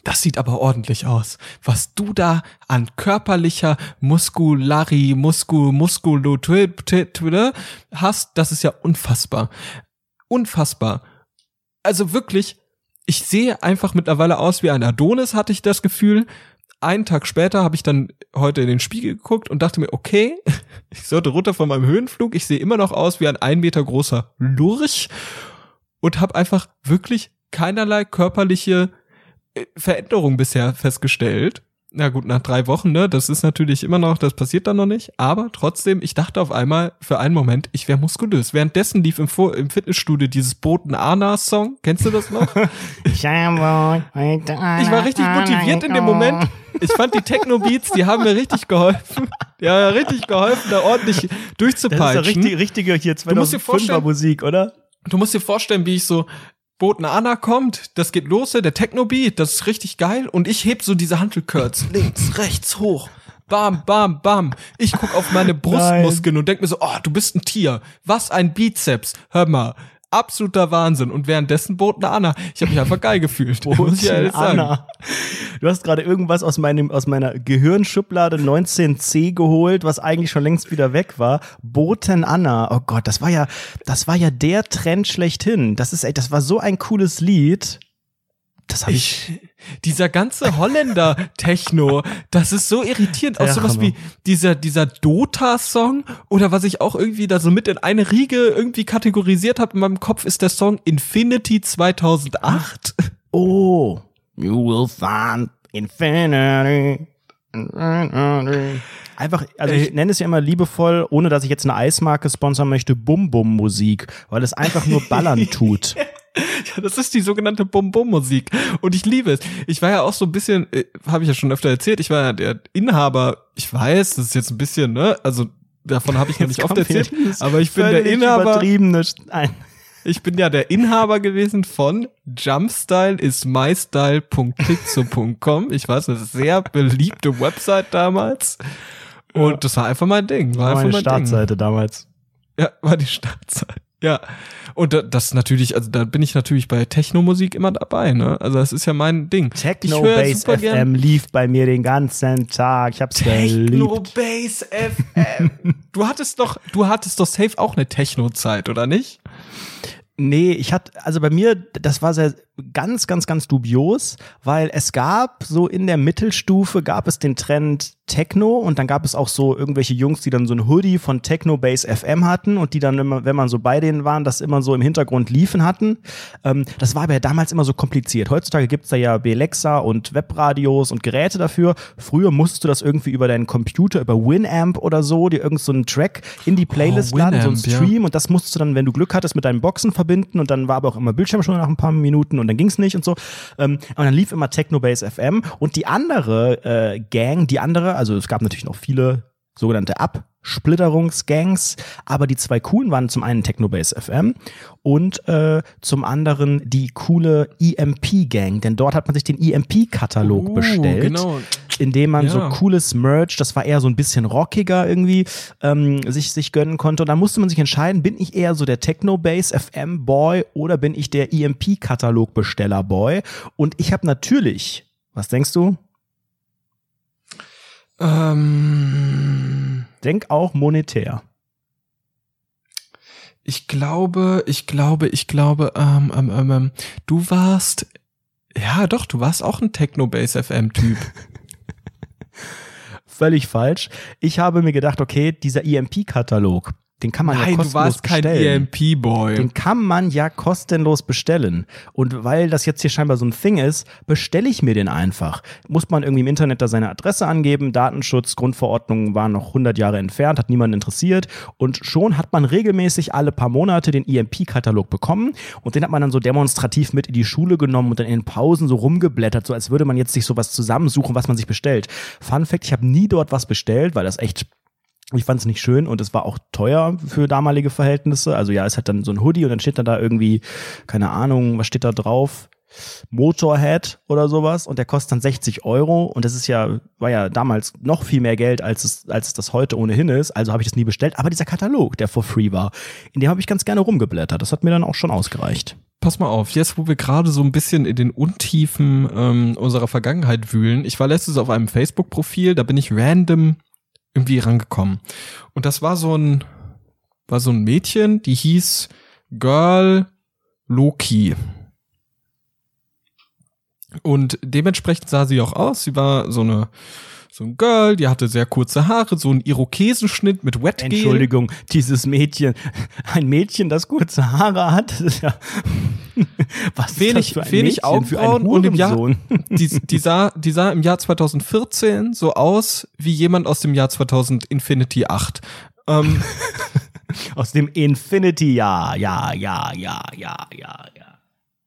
das sieht aber ordentlich aus. Was du da an körperlicher Muskulari, Muskul, Muskulatur ich sehe einfach mittlerweile aus wie ein Adonis, hatte ich das Gefühl. Einen Tag später habe ich dann heute in den Spiegel geguckt und dachte mir, okay, ich sollte runter von meinem Höhenflug. Ich sehe immer noch aus wie ein ein Meter großer Lurch und habe einfach wirklich keinerlei körperliche äh, Veränderung bisher festgestellt. Na gut, nach drei Wochen, ne? Das ist natürlich immer noch, das passiert dann noch nicht. Aber trotzdem, ich dachte auf einmal für einen Moment, ich wäre muskulös. Währenddessen lief im, Vor im Fitnessstudio dieses Boten Ana-Song. Kennst du das noch? ich war richtig motiviert in dem Moment. Ich fand die Techno-Beats, die haben mir richtig geholfen. Ja, richtig geholfen, da ordentlich Das ist ja durchzupeitschen. richtig, richtige hier musst dir 2005er vorstellen- Musik, oder? Du musst dir vorstellen, wie ich so Boten Anna kommt, das geht los, der Techno-Beat, das ist richtig geil und ich heb so diese Hantelkürz links, rechts, hoch. Bam, bam, bam. Ich guck auf meine Brustmuskeln und denk mir so, oh, du bist ein Tier. Was ein Bizeps. Hör mal. Absoluter Wahnsinn. Und währenddessen Boten Anna. Ich habe mich einfach geil gefühlt. muss ich ehrlich sagen. Anna. Du hast gerade irgendwas aus meinem aus meiner Gehirnschublade 19c geholt, was eigentlich schon längst wieder weg war. Boten Anna. Oh Gott, das war ja das war ja der Trend schlechthin. Das ist ey, das war so ein cooles Lied. Das habe ich, dieser ganze Holländer-Techno, das ist so irritierend. Auch Ja, sowas Hammer. wie dieser, dieser Dota-Song oder was ich auch irgendwie da so mit in eine Riege irgendwie kategorisiert habe in meinem Kopf, ist der Song Infinity 2008. Oh, you will find infinity. Einfach, also ich nenne es ja immer liebevoll, ohne dass ich jetzt eine Eismarke sponsern möchte, Bum-Bum-Musik, weil es einfach nur ballern tut. Ja, das ist die sogenannte Bum-Bum-Musik. Und ich liebe es. Ich war ja auch so ein bisschen, äh, habe ich ja schon öfter erzählt, ich war ja der Inhaber, ich weiß, das ist jetzt ein bisschen, ne, also davon habe ich noch nicht oft erzählt, aber ich bin der Inhaber. Nein. Ich bin ja der Inhaber gewesen von Jumpstyle ist mystyle.pixo.com. Ich weiß, eine sehr beliebte Website damals. Und das war einfach mein Ding. War einfach Meine mein Startseite damals. Ding. Ja, war die Startseite. Ja. Und da- das natürlich, also da bin ich natürlich bei Techno-Musik immer dabei, ne? Also das ist ja mein Ding. Techno Bass super gern- FM lief bei mir den ganzen Tag. Ich hab's Techno. Bass FM. du hattest doch, du hattest doch safe auch eine Techno-Zeit, oder nicht? Nee, ich hatte, also bei mir, das war sehr ganz, ganz, ganz dubios, weil es gab so in der Mittelstufe gab es den Trend Techno und dann gab es auch so irgendwelche Jungs, die dann so ein Hoodie von Techno Base FM hatten und die dann immer, wenn man so bei denen waren, das immer so im Hintergrund liefen hatten. Ähm, das war aber ja damals immer so kompliziert. Heutzutage gibt's da ja Belexa und Webradios und Geräte dafür. Früher musstest du das irgendwie über deinen Computer, über Winamp oder so, dir irgend so einen Track in die Playlist laden, so ein Winamp, ja. Stream und das musstest du dann, wenn du Glück hattest, mit deinen Boxen verbinden und dann war aber auch immer Bildschirmschoner nach ein paar Minuten und dann ging's nicht und so. Ähm, aber dann lief immer Technobase FM und die andere äh, Gang, die andere, also es gab natürlich noch viele sogenannte Absplitterungsgangs, aber die zwei coolen waren zum einen Technobase FM und äh, zum anderen die coole EMP-Gang, denn dort hat man sich den EMP-Katalog Oh, bestellt genau. indem man so Ja. cooles Merch, das war eher so ein bisschen rockiger irgendwie, ähm, sich, sich gönnen konnte. Und da musste man sich entscheiden, bin ich eher so der Techno-Bass FM-Boy oder bin ich der EMP-Katalog-Besteller-Boy? Und ich habe natürlich, was denkst du? Ähm, Denk auch monetär. ich glaube, ich glaube, ich glaube, ähm, ähm, ähm, ähm, du warst, ja doch, du warst auch ein Techno-Bass-FM-Typ. Völlig falsch. Ich habe mir gedacht, okay, dieser EMP-Katalog, den kann man ja Nein, du kostenlos warst kein E bestellen. EMP-Boy. Den kann man ja kostenlos bestellen. Und weil das jetzt hier scheinbar so ein Thing ist, bestelle ich mir den einfach. Muss man irgendwie im Internet da seine Adresse angeben, Datenschutz, Grundverordnungen waren noch 100 Jahre entfernt, hat niemanden interessiert. Und schon hat man regelmäßig alle paar Monate den EMP-Katalog bekommen. Und den hat man dann so demonstrativ mit in die Schule genommen und dann in den Pausen so rumgeblättert, so als würde man jetzt sich sowas zusammensuchen, was man sich bestellt. Fun Fact, ich habe nie dort was bestellt, weil das echt ich fand es nicht schön und es war auch teuer für damalige Verhältnisse. Also ja, es hat dann so ein Hoodie und dann steht dann da irgendwie, keine Ahnung, was steht da drauf? Motorhead oder sowas und der kostet dann 60 Euro und das ist ja, war ja damals noch viel mehr Geld, als es, als es das heute ohnehin ist. Also habe ich das nie bestellt. Aber dieser Katalog, der for free war, in dem habe ich ganz gerne rumgeblättert. Das hat mir dann auch schon ausgereicht. Pass mal auf, jetzt wo wir gerade so ein bisschen in den Untiefen ähm, unserer Vergangenheit wühlen. Ich war letztens auf einem Facebook-Profil, da bin ich random irgendwie rangekommen. Und das war so ein, war so ein Mädchen, die hieß Girl Loki. Und dementsprechend sah sie auch aus. Sie war so eine, so ein Girl, die hatte sehr kurze Haare, so einen Irokesenschnitt mit Wetgel. Entschuldigung, dieses Mädchen, ein Mädchen, das kurze Haare hat, das ist ja, was Wenig- ein wenig Augenbrauen ein und im Jahr- die, die, sah, die sah im Jahr 2014 so aus wie jemand aus dem Jahr 2000 Infinity 8. Ähm, Aus dem Infinity, ja, ja, ja, ja, ja, ja, ja.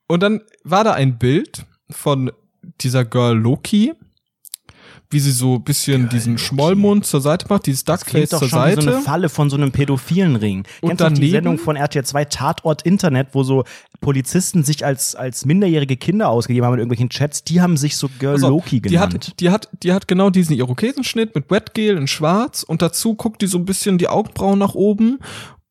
und dann war da ein Bild von dieser Girl Loki, wie sie so ein bisschen diesen Schmollmund zur Seite macht, dieses Duckface zur schon wie so Seite. eine Falle von so einem pädophilen Ring. Und Kennst du noch die daneben- Sendung von RTL 2 Tatort Internet, wo so Polizisten sich als, als minderjährige Kinder ausgegeben haben in irgendwelchen Chats, die haben sich so Girl auf, Loki die genannt. hat, die hat, die hat genau diesen Irokesenschnitt mit Wetgel in schwarz und dazu guckt die so ein bisschen die Augenbrauen nach oben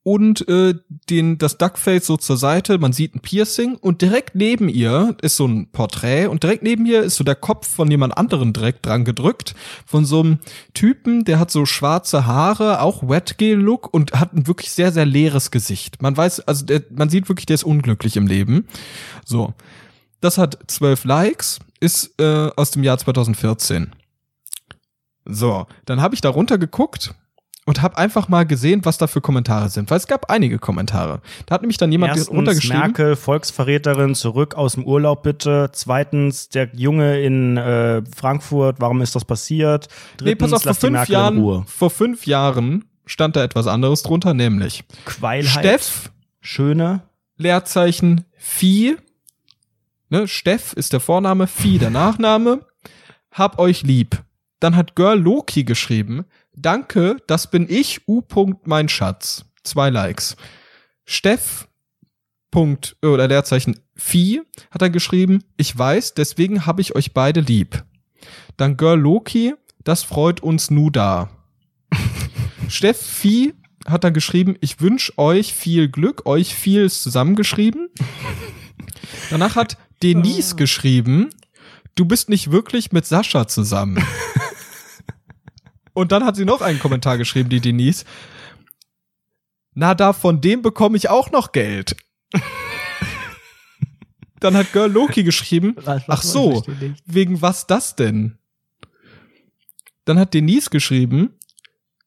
und äh, den das Duckface so zur Seite, man sieht ein Piercing und direkt neben ihr ist so ein Porträt und direkt neben ihr ist so der Kopf von jemand anderen direkt dran gedrückt von so einem Typen, der hat so schwarze Haare, auch Wetgel Look und hat ein wirklich sehr sehr leeres Gesicht. Man weiß, also der, man sieht wirklich, der ist unglücklich im Leben. So. Das hat zwölf Likes, ist äh, aus dem Jahr 2014. So, dann habe ich da runter geguckt und habe einfach mal gesehen, was da für Kommentare sind, weil es gab einige Kommentare. Da hat nämlich dann jemand Erstens runtergeschrieben. Merkel, Volksverräterin, zurück aus dem Urlaub bitte. Zweitens, der Junge in äh, Frankfurt, warum ist das passiert? Drittens, nee, pass auf, vor fünf Jahren, vor fünf Jahren stand da etwas anderes drunter, nämlich Queilheit, Steff, Schöne, Leerzeichen, Vieh, ne, Steff ist der Vorname, Vieh der Nachname, hab euch lieb. Dann hat Girl Loki geschrieben, danke, das bin ich, U. mein Schatz. Zwei Likes. Steff, Punkt, oder Leerzeichen, Vieh, hat er geschrieben, ich weiß, deswegen hab ich euch beide lieb. Dann Girl Loki, das freut uns nu da. Steff Vieh hat dann geschrieben, ich wünsche euch viel Glück, euch viel ist zusammengeschrieben. Danach hat Denise geschrieben, du bist nicht wirklich mit Sascha zusammen. Und dann hat sie noch einen Kommentar geschrieben, die Denise. Na, da von dem bekomme ich auch noch Geld. Dann hat Girl Loki geschrieben, ach so, wegen was das denn? Dann hat Denise geschrieben,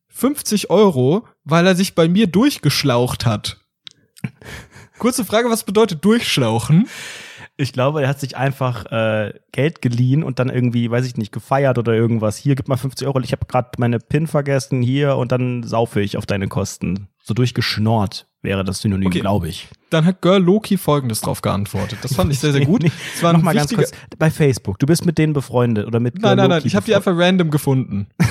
50 Euro, weil er sich bei mir durchgeschlaucht hat. Kurze Frage, was bedeutet durchschlauchen? Ich glaube, er hat sich einfach äh, Geld geliehen und dann irgendwie, weiß ich nicht, gefeiert oder irgendwas. Hier, gib mal 50 Euro. Ich habe gerade meine PIN vergessen hier und dann saufe ich auf deine Kosten. So durchgeschnort wäre das Synonym, Okay. glaube ich. Dann hat Girl Loki folgendes drauf geantwortet. Das fand ich sehr, sehr gut. Es war ein Noch mal ganz kurz. Bei Facebook. Du bist mit denen befreundet oder mit Nein, nein, nein, Loki ich habe die einfach random gefunden.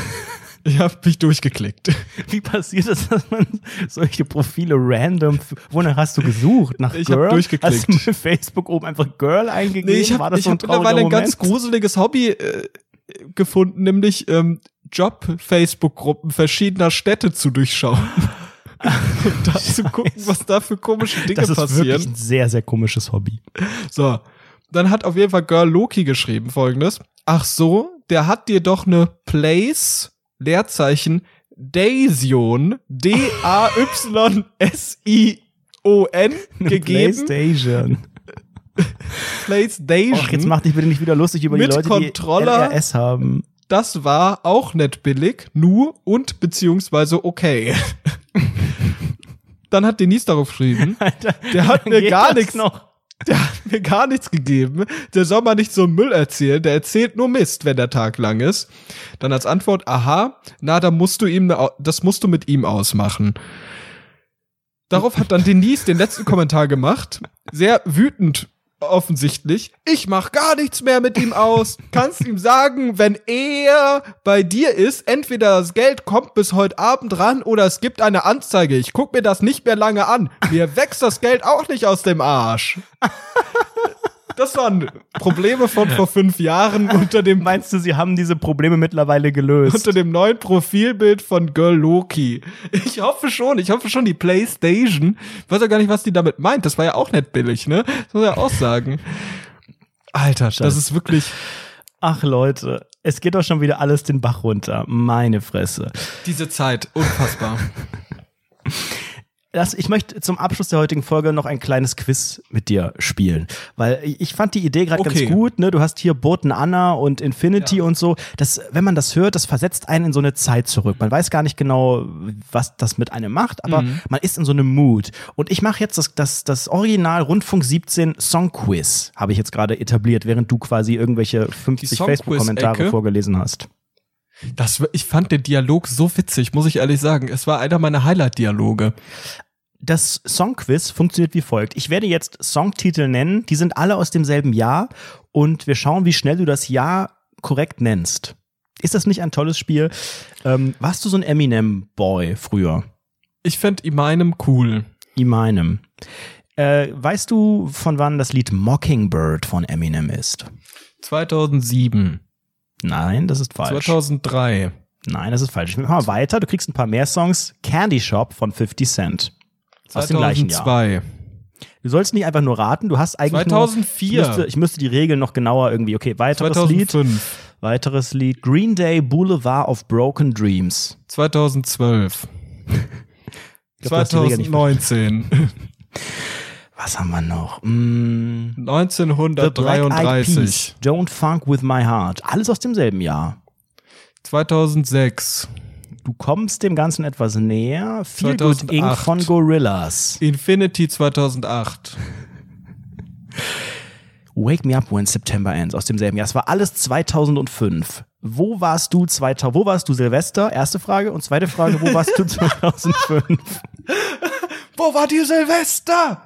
Ich habe mich durchgeklickt. Wie passiert es, dass man solche Profile random, wonach hast du gesucht? Nach Ich hab Girl? durchgeklickt. Hast du mit Facebook oben einfach Girl eingegeben? Nee, ich War habe das ich so ein hab mittlerweile ein ganz gruseliges Hobby äh, gefunden, nämlich ähm, Job-Facebook-Gruppen verschiedener Städte zu durchschauen. Und da zu gucken, was da für komische Dinge Das ist passieren. wirklich ein sehr, sehr komisches Hobby. So, dann hat auf jeden Fall Girl Loki geschrieben folgendes. Ach so, der hat dir doch ne Place, Leerzeichen, Daisyon, D-A-Y-S-I-O-N gegeben. PlayStation. PlayStation. Och, jetzt mach dich bitte nicht wieder lustig über die Leute, Controller. die LRS haben. das war auch nicht billig, nur und beziehungsweise okay. Dann hat Denise darauf geschrieben, Alter, der hat mir gar nichts noch. Der hat mir gar nichts gegeben. Der soll mal nicht so Müll erzählen. Der erzählt nur Mist, wenn der Tag lang ist. Dann als Antwort, aha, na, da musst du ihm, ne das musst du mit ihm ausmachen. Darauf hat dann Denise den letzten Kommentar gemacht. Sehr wütend offensichtlich. Ich mach gar nichts mehr mit ihm aus. Kannst ihm sagen, wenn er bei dir ist, entweder das Geld kommt bis heute Abend ran oder es gibt eine Anzeige. Ich guck mir das nicht mehr lange an. Mir wächst das Geld auch nicht aus dem Arsch. Das waren Probleme von vor fünf Jahren unter dem Meinst du, sie haben diese Probleme mittlerweile gelöst? unter dem neuen Profilbild von Girl Loki. Ich hoffe schon, ich hoffe schon die Playstation. Ich weiß ja gar nicht, was die damit meint. Das war ja auch nicht billig, ne? Das muss ja auch sagen. Alter, das ist wirklich. Ach Leute, es geht doch schon wieder alles den Bach runter. Meine Fresse. Diese Zeit, unfassbar. Das, ich möchte zum Abschluss der heutigen Folge noch ein kleines Quiz mit dir spielen, weil ich fand die Idee gerade Okay. ganz gut. Ne? Du hast hier Boten Anna und Infinity und so. Das, wenn man das hört, das versetzt einen in so eine Zeit zurück. Man weiß gar nicht genau, was das mit einem macht, aber Mhm. man ist in so einem Mood. Und ich mache jetzt das, das, das Original Rundfunk 17 Song Quiz, habe ich jetzt gerade etabliert, während du quasi irgendwelche 50 Songquiz-Ecke? Facebook-Kommentare vorgelesen hast. Das, ich fand den Dialog so witzig, muss ich ehrlich sagen. Es war einer meiner Highlight-Dialoge. Das Songquiz funktioniert wie folgt. Ich werde jetzt Songtitel nennen, die sind alle aus demselben Jahr und wir schauen, wie schnell du das Jahr korrekt nennst. Ist das nicht ein tolles Spiel? Ähm, warst du so ein Eminem-Boy früher? Ich fänd ihn meinem cool. Eminem. Äh, weißt du, von wann das Lied Mockingbird von Eminem ist? 2007, Nein, das ist falsch. 2003, Nein, das ist falsch. Ich mach mal weiter. Du kriegst ein paar mehr Songs. Candy Shop von 50 Cent. Aus dem gleichen Jahr. 2002, Du sollst nicht einfach nur raten, du hast eigentlich 2004. Nur, ich, müsste, ich müsste die Regeln noch genauer irgendwie. Okay, weiteres Lied. 2005, Weiteres Lied. Green Day Boulevard of Broken Dreams. 2012, Ich glaub, du hast die Regel nicht 2019, Was haben wir noch? Mm, The Black Eyed 1933, Peas. Don't Funk with My Heart. Alles aus demselben Jahr. 2006, Du kommst dem Ganzen etwas näher. Feel Good 2008. Inc. von Gorillas. Infinity 2008, Wake Me Up When September Ends aus demselben Jahr. Es war alles 2005. Wo warst du 2000? Wo warst du Silvester? Erste Frage. Und zweite Frage, wo warst du 2005? Wo war die Silvester?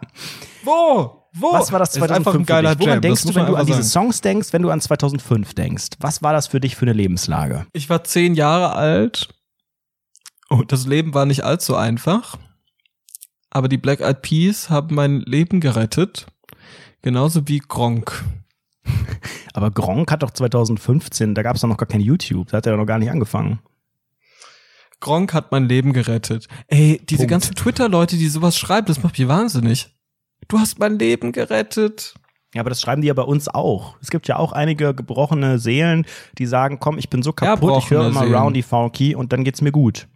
Wo? Wo? Was war das Ist 2005 einfach ein geiler dich? Woran Jam, denkst das du, wenn du an diese sagen. Songs denkst, wenn du an 2005 denkst? Was war das für dich für eine Lebenslage? Ich war zehn Jahre alt und das Leben war nicht allzu einfach. Aber die Black Eyed Peas haben mein Leben gerettet. Genauso wie Gronk. Aber Gronk hat doch 2015, da gab es noch gar kein YouTube, da hat er noch gar nicht angefangen. Gronk hat mein Leben gerettet. Ey, diese Punkt. ganzen Twitter-Leute, die sowas schreiben, das macht mich wahnsinnig. Du hast mein Leben gerettet. Ja, aber das schreiben die ja bei uns auch. Es gibt ja auch einige gebrochene Seelen, die sagen, komm, ich bin so kaputt, ich höre immer. Roundy Funky und dann geht's mir gut.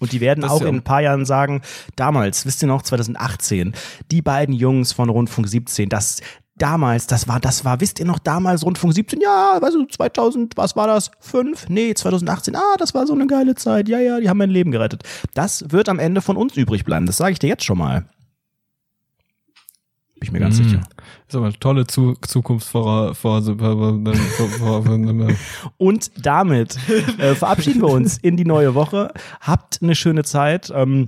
Und die werden Das auch ja- in ein paar Jahren sagen, damals, wisst ihr noch, 2018, die beiden Jungs von Rundfunk 17, das damals, das war, das war, wisst ihr noch damals Rundfunk 17? Ja, weißt du, 2000, was war das? Fünf? Nee, 2018. Ah, das war so eine geile Zeit. Ja, ja, die haben mein Leben gerettet. Das wird am Ende von uns übrig bleiben. Das sage ich dir jetzt schon mal. Bin ich mir ganz Mm. sicher. Ist aber eine tolle Zu Zukunftsvora vor, vor, vor, Und damit äh, verabschieden wir uns in die neue Woche. Habt eine schöne Zeit. Ähm,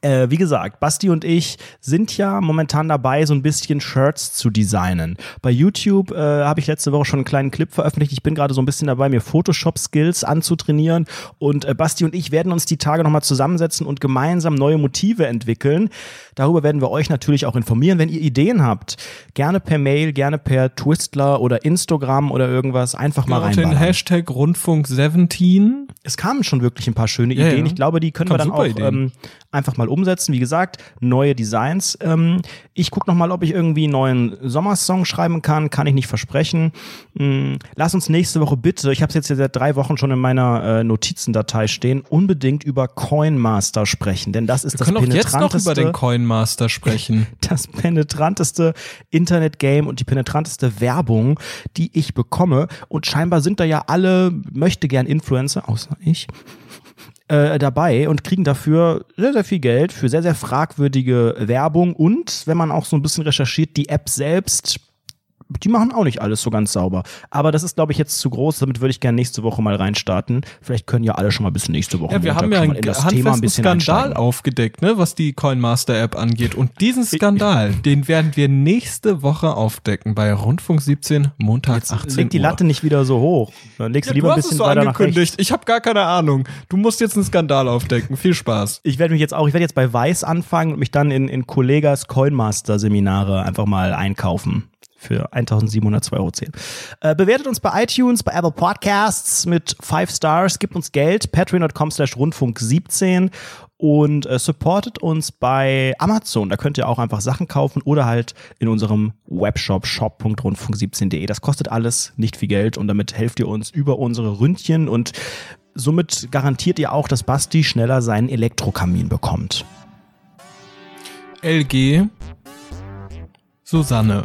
äh, wie gesagt, Basti und ich sind ja momentan dabei, so ein bisschen Shirts zu designen. Bei YouTube äh, habe ich letzte Woche schon einen kleinen Clip veröffentlicht. Ich bin gerade so ein bisschen dabei, mir Photoshop-Skills anzutrainieren. Und äh, Basti und ich werden uns die Tage nochmal zusammensetzen und gemeinsam neue Motive entwickeln. Darüber werden wir euch natürlich auch informieren. Wenn ihr Ideen habt, gerne per Mail, gerne per Twistler oder Instagram oder irgendwas, einfach mal Mal den. Hashtag Rundfunk 17. Es kamen schon wirklich ein paar schöne Ja, Ideen. ja. Ich glaube, die können Kam wir dann auch ähm, einfach mal umsetzen. Wie gesagt, neue Designs. Ähm, ich gucke noch mal, ob ich irgendwie einen neuen Sommersong schreiben kann. Kann ich nicht versprechen. Hm, lass uns nächste Woche bitte, ich habe es jetzt ja seit drei Wochen schon in meiner äh, Notizendatei stehen, unbedingt über Coinmaster sprechen. Denn das ist Wir das können auch jetzt noch penetranteste über den Coinmaster sprechen. das penetranteste Internet-Game und die penetranteste Werbung, die ich bekomme. Und scheinbar sind da ja alle möchte gern Influencer, außer ich, äh, dabei und kriegen dafür sehr, sehr viel Geld für sehr, sehr fragwürdige Werbung. Und wenn man auch so ein bisschen recherchiert, die App selbst. Die machen auch nicht alles so ganz sauber. Aber das ist, glaube ich, jetzt zu groß. Damit würde ich gerne nächste Woche mal reinstarten. Vielleicht können ja alle schon mal bis nächste Woche. Ja, wir Montag haben ja schon einen mal in das Thema ein bisschen Skandal einsteigen. aufgedeckt, ne, was die Coinmaster-App angeht. Und diesen Skandal, den werden wir nächste Woche aufdecken bei Rundfunk 17, Montag 18 Leg die Uhr. Latte nicht wieder so hoch. Dann legst Ja, du lieber du ein hast es bisschen so weiter angekündigt. Ich habe gar keine Ahnung. Du musst jetzt einen Skandal aufdecken. Viel Spaß. Ich werde mich jetzt auch, ich werde jetzt bei Weiß anfangen und mich dann in, in Kollegas Coinmaster Seminare einfach mal einkaufen. Für 1702,10 Euro. Äh, bewertet uns bei iTunes, bei Apple Podcasts mit 5 Stars, gibt uns Geld, patreon.com slash rundfunk 17 und äh, supportet uns bei Amazon. Da könnt ihr auch einfach Sachen kaufen oder halt in unserem Webshop shop.rundfunk17.de. Das kostet alles nicht viel Geld und damit helft ihr uns über unsere Ründchen und somit garantiert ihr auch, dass Basti schneller seinen Elektrokamin bekommt. LG Susanne.